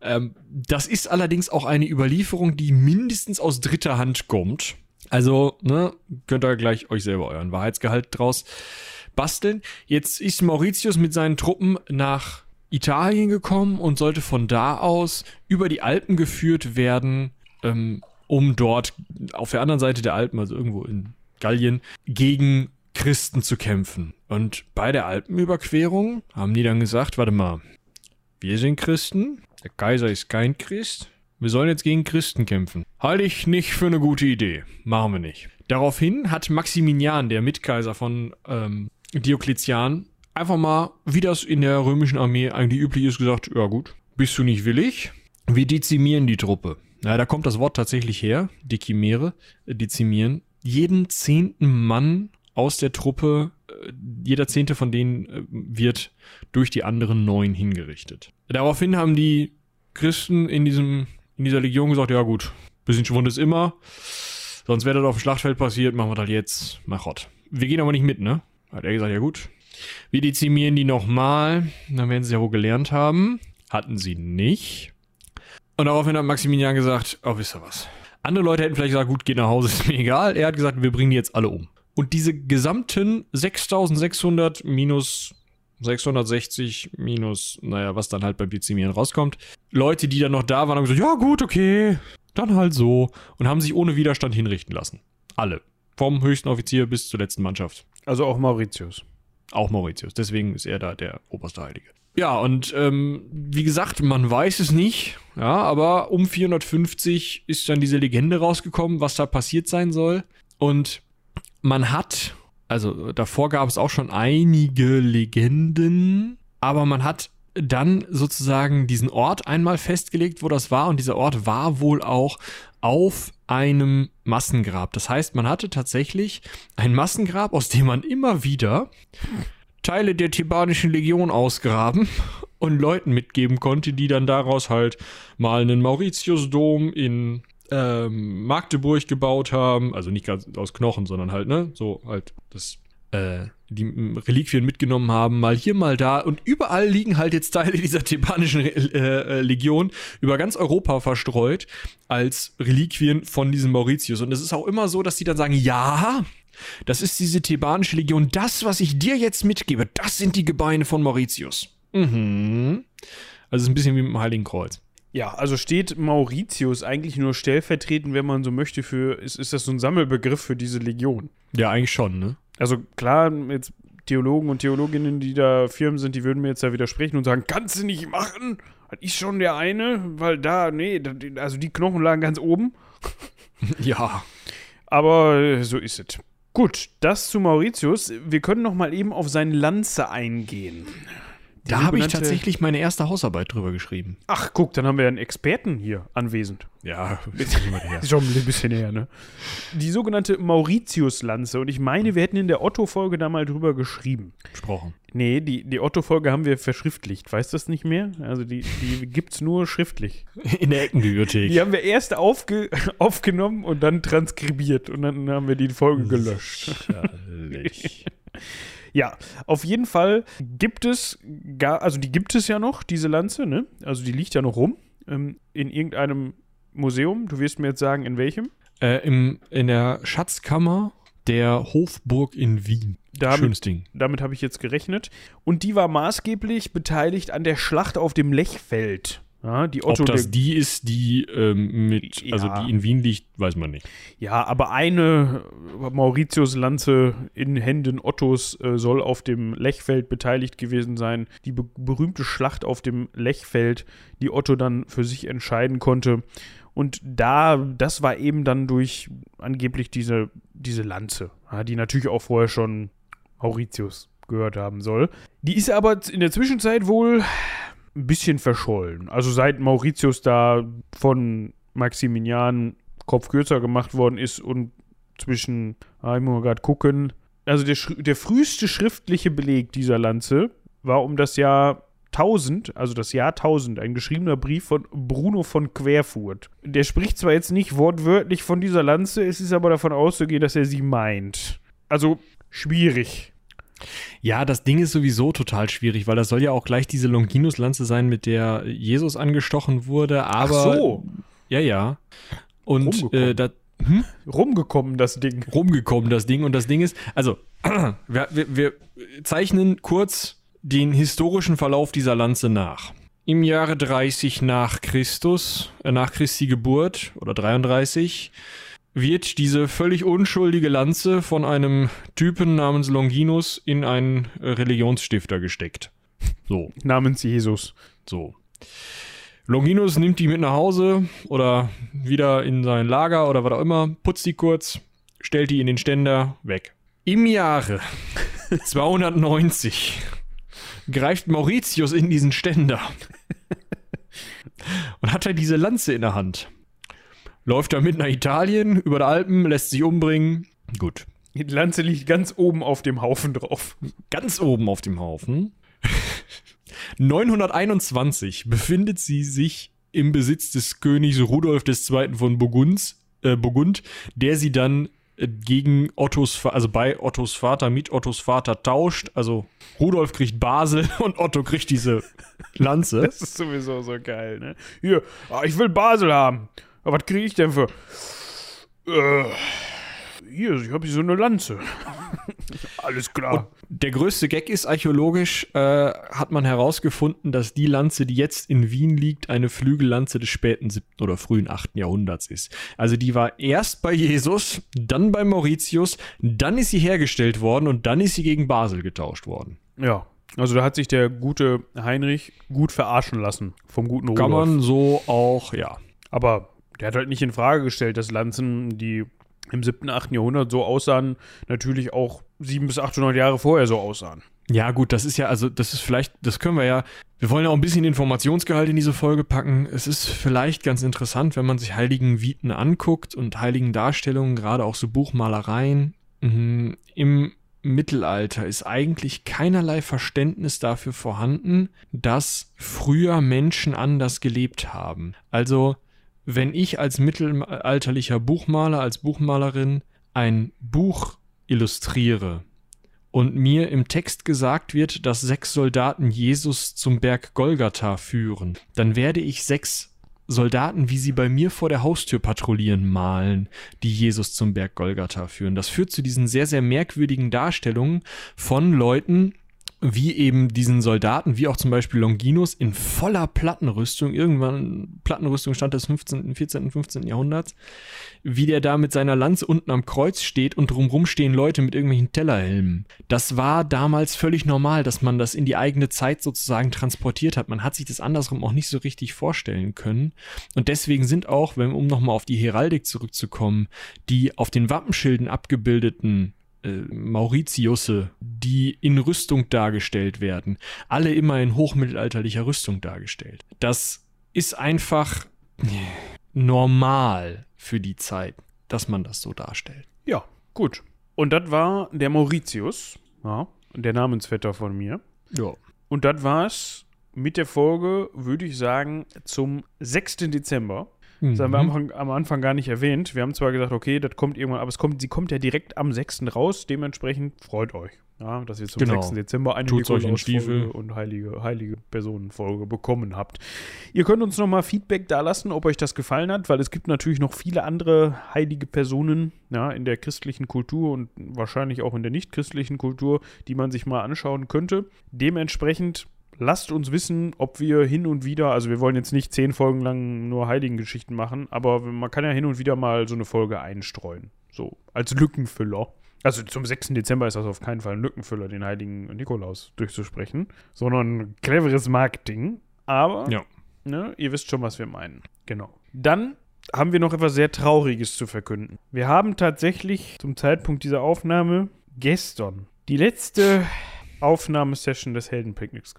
[SPEAKER 2] Ähm, das ist allerdings auch eine Überlieferung, die mindestens aus dritter Hand kommt. Also, ne, könnt ihr gleich euch selber euren Wahrheitsgehalt draus basteln. Jetzt ist Mauritius mit seinen Truppen nach Italien gekommen und sollte von da aus über die Alpen geführt werden, ähm, um dort auf der anderen Seite der Alpen, also irgendwo in Gallien, gegen Christen zu kämpfen. Und bei der Alpenüberquerung haben die dann gesagt, warte mal, wir sind Christen, der Kaiser ist kein Christ, wir sollen jetzt gegen Christen kämpfen. Halte ich nicht für eine gute Idee. Machen wir nicht. Daraufhin hat Maximilian, der Mitkaiser von ähm, Diokletian, einfach mal, wie das in der römischen Armee eigentlich üblich ist, gesagt, ja gut, bist du nicht willig? Wir dezimieren die Truppe. Na, da kommt das Wort tatsächlich her, dezimiere, äh, dezimieren. Jeden zehnten Mann aus der Truppe, äh, jeder zehnte von denen äh, wird durch die anderen neun hingerichtet. Daraufhin haben die Christen in diesem, in dieser Legion gesagt, ja gut, bisschen Schwund ist immer, sonst wäre das auf dem Schlachtfeld passiert, machen wir das jetzt, mach Gott. Wir gehen aber nicht mit, ne? Hat er gesagt, ja gut. Wir dezimieren die nochmal, dann werden sie ja wohl gelernt haben. Hatten sie nicht. Und daraufhin hat Maximilian gesagt, oh, wisst ihr was? Andere Leute hätten vielleicht gesagt, gut, geht nach Hause, ist mir egal. Er hat gesagt, wir bringen die jetzt alle um. Und diese gesamten 6600 minus 660 minus, naja, was dann halt beim Dezimieren rauskommt. Leute, die dann noch da waren, haben gesagt, ja gut, okay, dann halt so. Und haben sich ohne Widerstand hinrichten lassen. Alle. Vom höchsten Offizier bis zur letzten Mannschaft.
[SPEAKER 1] Also auch Mauritius.
[SPEAKER 2] Auch Mauritius. Deswegen ist er da der oberste Heilige. Ja, und ähm, wie gesagt, man weiß es nicht. Ja, aber um 450 ist dann diese Legende rausgekommen, was da passiert sein soll. Und man hat, also davor gab es auch schon einige Legenden, aber man hat dann sozusagen diesen Ort einmal festgelegt, wo das war. Und dieser Ort war wohl auch auf einem Massengrab. Das heißt, man hatte tatsächlich ein Massengrab, aus dem man immer wieder Teile der thebanischen Legion ausgraben und Leuten mitgeben konnte, die dann daraus halt mal einen Mauritiusdom in ähm, Magdeburg gebaut haben. Also nicht ganz aus Knochen, sondern halt, ne? So halt das, äh, die Reliquien mitgenommen haben, mal hier, mal da. Und überall liegen halt jetzt Teile dieser thebanischen äh, äh, Legion über ganz Europa verstreut als Reliquien von diesem Mauritius. Und es ist auch immer so, dass die dann sagen, ja, Das ist diese thebanische Legion. Das, was ich dir jetzt mitgebe, das sind die Gebeine von Mauritius. Mhm. Also es ist ein bisschen wie mit dem Heiligen Kreuz.
[SPEAKER 1] Ja, also steht Mauritius eigentlich nur stellvertretend, wenn man so möchte, für, ist, ist das so ein Sammelbegriff für diese Legion?
[SPEAKER 2] Ja, eigentlich schon, ne?
[SPEAKER 1] Also klar, jetzt Theologen und Theologinnen, die da Firmen sind, die würden mir jetzt da widersprechen und sagen, kannst du nicht machen? Das ist schon der eine, weil da, nee, also die Knochen lagen ganz oben.
[SPEAKER 2] ja.
[SPEAKER 1] Aber äh, so ist es. Gut, das zu Mauritius. Wir können noch mal eben auf seine Lanze eingehen.
[SPEAKER 2] Da habe ich tatsächlich meine erste Hausarbeit drüber geschrieben.
[SPEAKER 1] Ach, guck, dann haben wir einen Experten hier anwesend.
[SPEAKER 2] Ja,
[SPEAKER 1] Ist schon ein bisschen her, ne? Die sogenannte Mauritius-Lanze. Und ich meine, wir hätten in der Otto-Folge da mal drüber geschrieben.
[SPEAKER 2] gesprochen.
[SPEAKER 1] Nee, die, die Otto-Folge haben wir verschriftlicht. Weißt du das nicht mehr? Also die, die gibt's nur schriftlich.
[SPEAKER 2] In der Eckenbibliothek.
[SPEAKER 1] Die haben wir erst aufge aufgenommen und dann transkribiert. Und dann haben wir die Folge gelöscht.
[SPEAKER 2] Herrlich.
[SPEAKER 1] Ja, auf jeden Fall gibt es gar, also die gibt es ja noch, diese Lanze, ne? Also die liegt ja noch rum ähm, in irgendeinem Museum. Du wirst mir jetzt sagen, in welchem?
[SPEAKER 2] äh, im, in der Schatzkammer der Hofburg in Wien.
[SPEAKER 1] Da
[SPEAKER 2] Schönes Ding.
[SPEAKER 1] Damit habe ich jetzt gerechnet. Und die war maßgeblich beteiligt an der Schlacht auf dem Lechfeld. Ja, die Otto
[SPEAKER 2] Ob das die ist, die ähm, mit,
[SPEAKER 1] Ja.
[SPEAKER 2] also die in Wien liegt, weiß man nicht.
[SPEAKER 1] ja, aber eine Mauritius-Lanze in Händen Ottos äh, soll auf dem Lechfeld beteiligt gewesen sein. Die be berühmte Schlacht auf dem Lechfeld, die Otto dann für sich entscheiden konnte. Und da, das war eben dann durch angeblich diese, diese Lanze, ja, die natürlich auch vorher schon Mauritius gehört haben soll. Die ist aber in der Zwischenzeit wohl ein bisschen verschollen. Also seit Mauritius da von Maximilian Kopf kürzer gemacht worden ist und zwischen, ah, ich muss gerade gucken, also der, der früheste schriftliche Beleg dieser Lanze war um das Jahr 1000, also das Jahr 1000, ein geschriebener Brief von Bruno von Querfurt. Der spricht zwar jetzt nicht wortwörtlich von dieser Lanze, es ist aber davon auszugehen, dass er sie meint. Also schwierig.
[SPEAKER 2] Ja, das Ding ist sowieso total schwierig, weil das soll ja auch gleich diese Longinus-Lanze sein, mit der Jesus angestochen wurde, aber.
[SPEAKER 1] Ach so,
[SPEAKER 2] Ja, ja. Und
[SPEAKER 1] Rumgekommen.
[SPEAKER 2] äh, da
[SPEAKER 1] rumgekommen das Ding.
[SPEAKER 2] rumgekommen, das Ding. Und das Ding ist, also, wir, wir, wir zeichnen kurz den historischen Verlauf dieser Lanze nach. Im Jahre 30 nach Christus, äh, nach Christi Geburt oder 33, wird diese völlig unschuldige Lanze von einem Typen namens Longinus in einen Religionsstifter gesteckt. So.
[SPEAKER 1] Namens Jesus.
[SPEAKER 2] So. Longinus nimmt die mit nach Hause oder wieder in sein Lager oder was auch immer, putzt die kurz, stellt die in den Ständer, weg. Im Jahre 290 greift Mauritius in diesen Ständer und hat er diese Lanze in der Hand. Läuft damit nach Italien, über die Alpen, lässt sich umbringen. Gut.
[SPEAKER 1] Die Lanze liegt ganz oben auf dem Haufen drauf.
[SPEAKER 2] ganz oben auf dem Haufen. 921 befindet sie sich im Besitz des Königs Rudolf II. von Burgunds, äh, Burgund, der sie dann äh, gegen Ottos, also bei Ottos Vater, mit Ottos Vater tauscht. Also Rudolf kriegt Basel und Otto kriegt diese Lanze.
[SPEAKER 1] Das ist sowieso so geil, ne? Hier, ah, ich will Basel haben. Aber was kriege ich denn für. Äh, hier, ich habe hier so eine Lanze. Alles klar.
[SPEAKER 2] Der größte Gag ist, archäologisch äh, hat man herausgefunden, dass die Lanze, die jetzt in Wien liegt, eine Flügellanze des späten 7. oder frühen 8. Jahrhunderts ist. Also die war erst bei Jesus, dann bei Mauritius, dann ist sie hergestellt worden und dann ist sie gegen Basel getauscht worden.
[SPEAKER 1] Ja, also da hat sich der gute Heinrich gut verarschen lassen vom guten Rudolf.
[SPEAKER 2] Kann man so auch, ja.
[SPEAKER 1] Aber der hat halt nicht in Frage gestellt, dass Lanzen, die im 7., 8. Jahrhundert so aussahen, natürlich auch 700 bis 800 Jahre vorher so aussahen.
[SPEAKER 2] Ja, gut, das ist ja, also, das ist vielleicht, das können wir ja, wir wollen ja auch ein bisschen Informationsgehalt in diese Folge packen. Es ist vielleicht ganz interessant, wenn man sich heiligen Viten anguckt und heiligen Darstellungen, gerade auch so Buchmalereien. Mhm, Im Mittelalter ist eigentlich keinerlei Verständnis dafür vorhanden, dass früher Menschen anders gelebt haben. Also, wenn ich als mittelalterlicher Buchmaler, als Buchmalerin ein Buch illustriere, und mir im Text gesagt wird, dass sechs Soldaten Jesus zum Berg Golgatha führen, dann werde ich sechs Soldaten, wie sie bei mir vor der Haustür patrouillieren, malen, die Jesus zum Berg Golgatha führen. Das führt zu diesen sehr, sehr merkwürdigen Darstellungen von Leuten, wie eben diesen Soldaten, wie auch zum Beispiel Longinus in voller Plattenrüstung, irgendwann Plattenrüstung stand des 15., 14., 15. Jahrhunderts, wie der da mit seiner Lanze unten am Kreuz steht und drumrum stehen Leute mit irgendwelchen Tellerhelmen. Das war damals völlig normal, dass man das in die eigene Zeit sozusagen transportiert hat. Man hat sich das andersrum auch nicht so richtig vorstellen können. Und deswegen sind auch, wenn, um nochmal auf die Heraldik zurückzukommen, die auf den Wappenschilden abgebildeten äh, Mauritiusse, die in Rüstung dargestellt werden, alle immer in hochmittelalterlicher Rüstung dargestellt. Das ist einfach normal für die Zeit, dass man das so darstellt.
[SPEAKER 1] Ja, gut. Und das war der Mauritius, ja, der Namensvetter von mir.
[SPEAKER 2] Ja.
[SPEAKER 1] Und das war's mit der Folge, würde ich sagen, zum 6. Dezember. Das haben wir am Anfang, am Anfang gar nicht erwähnt. Wir haben zwar gesagt, okay, das kommt irgendwann, aber es kommt, sie kommt ja direkt am 6. raus. Dementsprechend freut euch, ja, dass ihr zum
[SPEAKER 2] Genau.
[SPEAKER 1] 6. Dezember eine Nikolausfolge und heilige, heilige Personenfolge bekommen habt. Ihr könnt uns nochmal Feedback da lassen, ob euch das gefallen hat, weil es gibt natürlich noch viele andere heilige Personen ja, in der christlichen Kultur und wahrscheinlich auch in der nichtchristlichen Kultur, die man sich mal anschauen könnte. Dementsprechend lasst uns wissen, ob wir hin und wieder, also wir wollen jetzt nicht zehn Folgen lang nur Heiligengeschichten machen, aber man kann ja hin und wieder mal so eine Folge einstreuen. So, als Lückenfüller. Also zum 6. Dezember ist das auf keinen Fall ein Lückenfüller, den heiligen Nikolaus durchzusprechen, sondern cleveres Marketing. Aber
[SPEAKER 2] Ja.
[SPEAKER 1] ne, ihr wisst schon, was wir meinen. Genau. Dann haben wir noch etwas sehr Trauriges zu verkünden. Wir haben tatsächlich zum Zeitpunkt dieser Aufnahme gestern die letzte Aufnahmesession des Heldenpicknicks.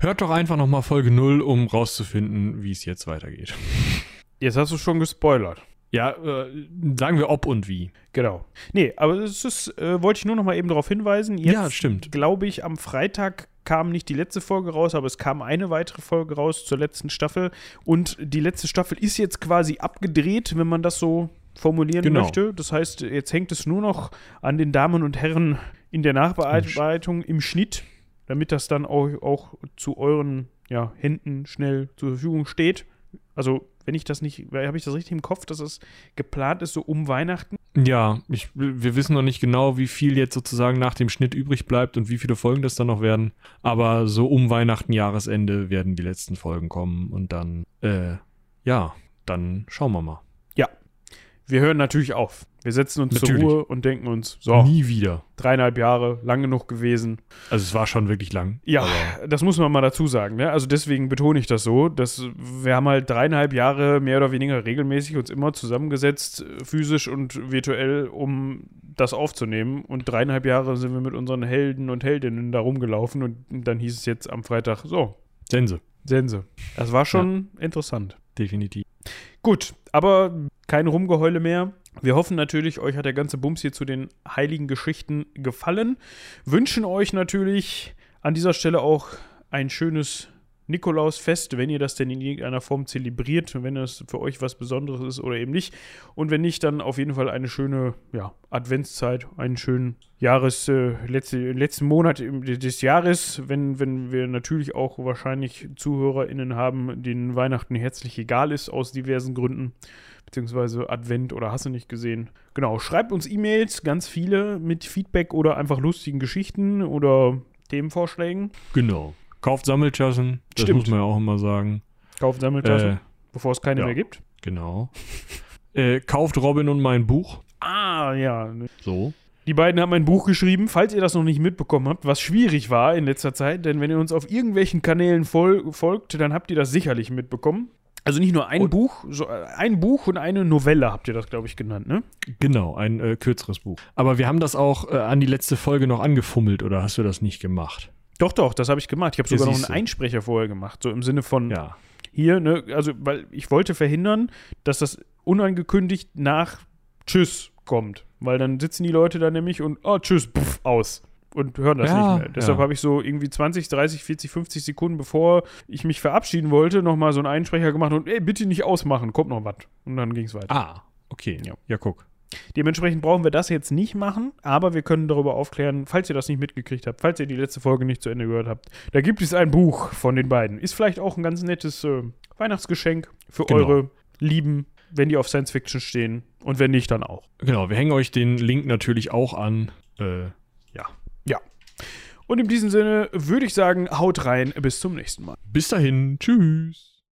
[SPEAKER 2] Hört doch einfach nochmal Folge 0, um rauszufinden, wie es jetzt weitergeht.
[SPEAKER 1] Jetzt hast du schon gespoilert.
[SPEAKER 2] Ja, äh, sagen wir ob und wie.
[SPEAKER 1] Genau. Nee, aber es ist, äh, wollte ich nur noch mal eben darauf hinweisen. Jetzt,
[SPEAKER 2] Ja, stimmt.
[SPEAKER 1] glaube ich, am Freitag kam nicht die letzte Folge raus, aber es kam eine weitere Folge raus zur letzten Staffel. Und die letzte Staffel ist jetzt quasi abgedreht, wenn man das so formulieren
[SPEAKER 2] Genau.
[SPEAKER 1] möchte. Das heißt, jetzt hängt es nur noch an den Damen und Herren in der Nachbearbeitung im Schnitt, damit das dann auch, auch zu euren ja, Händen schnell zur Verfügung steht. Also, wenn ich das nicht, habe ich das richtig im Kopf, dass es geplant ist, so um Weihnachten?
[SPEAKER 2] Ja, ich, wir wissen noch nicht genau, wie viel jetzt sozusagen nach dem Schnitt übrig bleibt und wie viele Folgen das dann noch werden. Aber so um Weihnachten, Jahresende werden die letzten Folgen kommen und dann, äh, ja, dann schauen wir mal.
[SPEAKER 1] Wir hören natürlich auf. Wir setzen uns
[SPEAKER 2] Natürlich.
[SPEAKER 1] zur Ruhe und denken uns, so,
[SPEAKER 2] Nie wieder.
[SPEAKER 1] dreieinhalb Jahre, lang genug gewesen.
[SPEAKER 2] Also es war schon wirklich lang.
[SPEAKER 1] Ja, das muss man mal dazu sagen. Ne? Also deswegen betone ich das so, dass wir haben halt dreieinhalb Jahre mehr oder weniger regelmäßig uns immer zusammengesetzt, physisch und virtuell, um das aufzunehmen. Und dreieinhalb Jahre sind wir mit unseren Helden und Heldinnen da rumgelaufen und dann hieß es jetzt am Freitag, so,
[SPEAKER 2] Sense.
[SPEAKER 1] Sense. Das war schon interessant.
[SPEAKER 2] Definitiv.
[SPEAKER 1] Gut, aber kein Rumgeheule mehr. Wir hoffen natürlich, euch hat der ganze Bums hier zu den heiligen Geschichten gefallen. Wünschen euch natürlich an dieser Stelle auch ein schönes Nikolausfest, wenn ihr das denn in irgendeiner Form zelebriert, wenn es für euch was Besonderes ist oder eben nicht. Und wenn nicht, dann auf jeden Fall eine schöne ja, Adventszeit, einen schönen Jahres, äh, letzte, letzten Monat des Jahres, wenn, wenn wir natürlich auch wahrscheinlich ZuhörerInnen haben, denen Weihnachten herzlich egal ist, aus diversen Gründen, beziehungsweise Advent oder hast du nicht gesehen. Genau, schreibt uns E-Mails, ganz viele, mit Feedback oder einfach lustigen Geschichten oder Themenvorschlägen.
[SPEAKER 2] Genau. Kauft Sammeltaschen. Das
[SPEAKER 1] Stimmt.
[SPEAKER 2] muss man ja auch immer sagen.
[SPEAKER 1] Kauft Sammeltaschen,
[SPEAKER 2] Äh,
[SPEAKER 1] bevor es keine
[SPEAKER 2] ja.
[SPEAKER 1] mehr gibt.
[SPEAKER 2] genau. äh, kauft Robin und mein Buch.
[SPEAKER 1] Ah, ja.
[SPEAKER 2] So.
[SPEAKER 1] Die beiden haben ein Buch geschrieben, falls ihr das noch nicht mitbekommen habt, was schwierig war in letzter Zeit, denn wenn ihr uns auf irgendwelchen Kanälen fol folgt, dann habt ihr das sicherlich mitbekommen. Also nicht nur ein
[SPEAKER 2] Und-
[SPEAKER 1] Buch, so, äh, ein Buch und eine Novelle habt ihr das, glaube ich, genannt, ne?
[SPEAKER 2] Genau, ein äh, kürzeres Buch. Aber wir haben das auch äh, an die letzte Folge noch angefummelt, oder hast du das nicht gemacht?
[SPEAKER 1] Doch, doch, das habe ich gemacht. Ich habe sogar noch einen. Einsprecher vorher gemacht, so im Sinne von
[SPEAKER 2] Ja.
[SPEAKER 1] hier, ne, also weil ich wollte verhindern, dass das unangekündigt nach Tschüss kommt, weil dann sitzen die Leute da nämlich und oh Tschüss, pff, aus und hören das
[SPEAKER 2] Ja,
[SPEAKER 1] nicht mehr. Deshalb
[SPEAKER 2] ja.
[SPEAKER 1] habe ich so irgendwie 20, 30, 40, 50 Sekunden bevor ich mich verabschieden wollte, nochmal so einen Einsprecher gemacht und ey, bitte nicht ausmachen, kommt noch was. Und dann ging es weiter.
[SPEAKER 2] Ah, okay.
[SPEAKER 1] Ja.
[SPEAKER 2] ja, guck.
[SPEAKER 1] Dementsprechend brauchen wir das jetzt nicht machen, aber wir können darüber aufklären, falls ihr das nicht mitgekriegt habt, falls ihr die letzte Folge nicht zu Ende gehört habt. Da gibt es ein Buch von den beiden. Ist vielleicht auch ein ganz nettes äh, Weihnachtsgeschenk Für
[SPEAKER 2] Genau.
[SPEAKER 1] eure Lieben, wenn die auf Science Fiction stehen. Und wenn nicht, dann auch.
[SPEAKER 2] Genau, wir hängen euch den Link natürlich auch an. Äh.
[SPEAKER 1] Und in diesem Sinne würde ich sagen, haut rein, bis zum nächsten Mal.
[SPEAKER 2] bis dahin, tschüss.